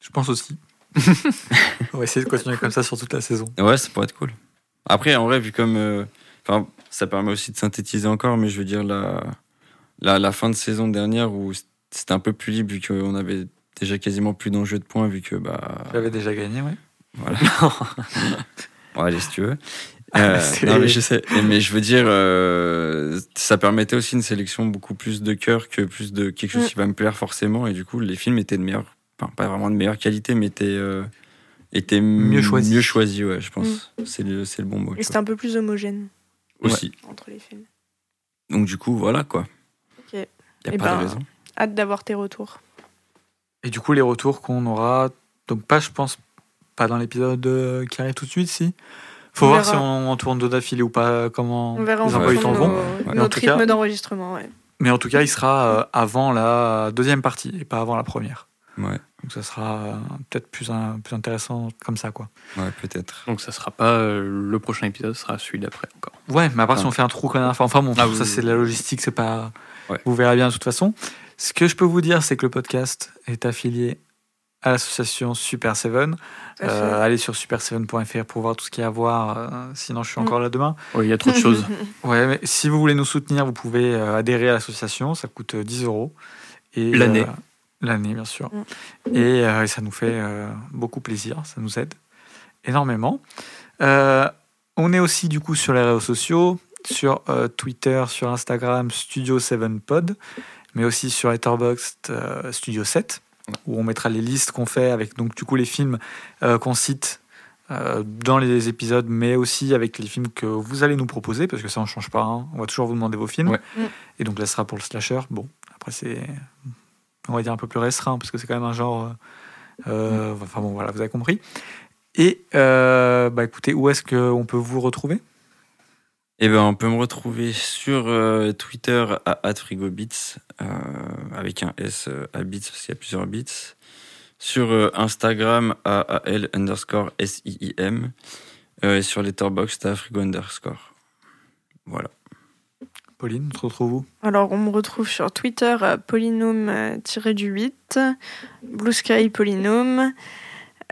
Speaker 1: Je pense aussi. [LAUGHS] on va essayer de continuer comme ça sur toute la saison.
Speaker 2: Ouais, ça pourrait être cool. Après, en vrai, vu comme. euh, Enfin, ça permet aussi de synthétiser encore, mais je veux dire, la, la, la fin de saison dernière où c'était un peu plus libre, vu qu'on avait déjà quasiment plus d'enjeux de points, vu que. Bah,
Speaker 1: J'avais déjà gagné, oui.
Speaker 2: voilà. [LAUGHS] bon, allez, si tu veux. Euh,
Speaker 1: C'est-
Speaker 2: non, mais je sais. Mais je veux dire, euh, ça permettait aussi une sélection beaucoup plus de cœur que plus de quelque chose
Speaker 3: Mm.
Speaker 2: qui va me plaire forcément. Et du coup, les films étaient de meilleure. Enfin, pas vraiment de meilleure qualité, mais étaient. euh, étaient
Speaker 1: Mieux choisis.
Speaker 2: Mieux choisis, ouais, je pense. C'est le, c'est le bon mot.
Speaker 3: Et
Speaker 2: tu
Speaker 3: c'était un peu plus homogène.
Speaker 2: Aussi.
Speaker 3: entre les films.
Speaker 2: Donc du coup, voilà quoi. Y a
Speaker 3: Eh
Speaker 2: pas
Speaker 3: ben,
Speaker 2: de raison.
Speaker 3: Hâte d'avoir tes retours.
Speaker 1: Et du coup, les retours qu'on aura, donc pas, je pense, pas dans l'épisode euh, qui arrive tout de suite, si? Faut
Speaker 3: On
Speaker 1: voir
Speaker 3: verra.
Speaker 1: si on, on tourne deux d'affilée ou pas, comment
Speaker 3: On verra en
Speaker 1: les emplois du temps vont.
Speaker 2: Ouais.
Speaker 3: Notre
Speaker 1: cas-
Speaker 3: rythme d'enregistrement. Ouais.
Speaker 1: Mais en tout cas, il sera euh, avant la deuxième partie et pas avant la première.
Speaker 2: Ouais,
Speaker 1: Donc ça sera euh, peut-être plus, un- plus intéressant comme ça, quoi.
Speaker 2: ouais, peut-être.
Speaker 4: Donc ça sera pas euh, le prochain épisode, ce sera celui d'après encore.
Speaker 1: Ouais, mais à part si on fait un trou dernière fois. Enfin bon,
Speaker 4: Ah
Speaker 1: ça
Speaker 4: oui,
Speaker 1: c'est de la logistique, c'est pas.
Speaker 2: Ouais.
Speaker 1: Vous verrez bien de toute façon. Ce que je peux vous dire, c'est que le podcast est affilié à l'association Super Seven. Euh, allez sur super7.fr pour voir tout ce qu'il y a à voir. euh, sinon, je suis encore là demain.
Speaker 4: Oui, il y a trop de choses. [LAUGHS]
Speaker 1: Ouais, mais si vous voulez nous soutenir, vous pouvez euh, adhérer à l'association. Ça coûte euh, 10 euros.
Speaker 4: L'année.
Speaker 1: euh, L'année, bien sûr.
Speaker 3: Mm.
Speaker 1: Et, euh, et ça nous fait euh, beaucoup plaisir. Ça nous aide énormément. Euh, on est aussi, du coup, sur les réseaux sociaux. Sur euh, Twitter, sur Instagram, Studio 7pod. Mais aussi sur Letterboxd, euh, Studio 7. Où on mettra les listes qu'on fait avec, donc, du coup, les films euh, qu'on cite euh, dans les épisodes, mais aussi avec les films que vous allez nous proposer, parce que ça, on change pas. hein. On va toujours vous demander vos films.
Speaker 4: Ouais.
Speaker 3: Mm.
Speaker 1: Et donc là, ce sera pour le slasher. Bon, après, c'est, on va dire, un peu plus restreint, parce que c'est quand même un genre. euh, euh, Enfin bon, voilà, vous avez compris. Et euh, bah écoutez, où est-ce qu'on peut vous retrouver?
Speaker 2: Et ben, on peut me retrouver sur euh, Twitter à @frigobits euh, avec un S euh, à bits parce qu'il y a plusieurs bits. Sur euh, Instagram à al underscore s i i m euh, et sur Letterboxd à frigo underscore. Voilà.
Speaker 1: Pauline, on se retrouve où?
Speaker 3: Alors, on me retrouve sur Twitter à polynôme-du-8, Blue Sky Polynôme,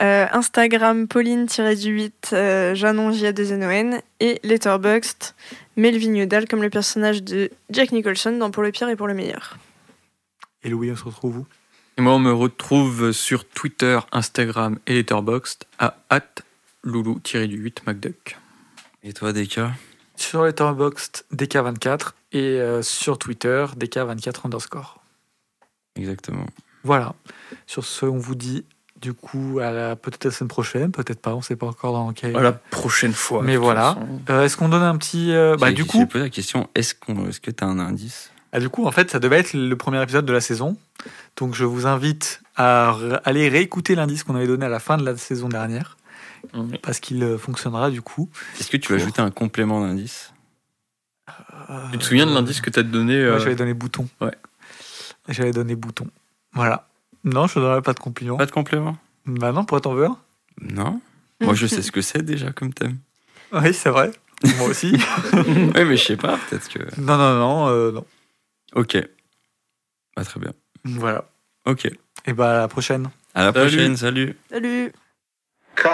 Speaker 3: euh, Instagram Pauline-du-8, euh, Janon J 2 n et Letterboxd, Melvin Udall comme le personnage de Jack Nicholson dans Pour le pire et pour le meilleur.
Speaker 1: Et Louis, on se retrouve où?
Speaker 4: Et moi, on me retrouve sur Twitter, Instagram et Letterboxd à loulou-du-8 McDuck.
Speaker 2: Et toi, Deka
Speaker 1: Sur Letterboxd, DK24 et euh, sur Twitter, DK24 underscore.
Speaker 2: Exactement.
Speaker 1: Voilà. Sur ce, on vous dit du coup peut-être la semaine prochaine, peut-être pas, on sait pas encore dans quel.
Speaker 4: À la prochaine fois.
Speaker 1: Mais voilà. Euh, est-ce qu'on donne un petit. euh, bah, du coup,
Speaker 2: posé la question est-ce qu'on, est-ce que t'as un indice?
Speaker 1: Ah, du coup, en fait, ça devait être le premier épisode de la saison. Donc, je vous invite à aller réécouter l'indice qu'on avait donné à la fin de la saison dernière, parce qu'il euh, fonctionnera du coup.
Speaker 2: Est-ce que tu vas
Speaker 1: Pour.
Speaker 2: ajouter un complément d'indice?
Speaker 4: Tu te souviens de l'indice que t'as donné
Speaker 1: Ouais,
Speaker 4: euh,
Speaker 1: J'avais donné bouton.
Speaker 4: Ouais.
Speaker 1: J'avais donné bouton. Voilà. Non, je ne donnerai pas de compliment.
Speaker 2: Pas de complément
Speaker 1: Bah non, pourquoi t'en veux un?
Speaker 2: Non. Moi, je sais [LAUGHS] ce que c'est déjà comme thème.
Speaker 1: Oui, c'est vrai. Moi aussi. [LAUGHS]
Speaker 2: oui, mais je sais pas, peut-être que.
Speaker 1: non, non, non, euh, non.
Speaker 2: Ok. Bah, très bien.
Speaker 1: Voilà.
Speaker 2: Ok.
Speaker 1: Et bah à la prochaine.
Speaker 2: À la
Speaker 4: Salut.
Speaker 2: prochaine, salut.
Speaker 3: Salut
Speaker 5: Cut.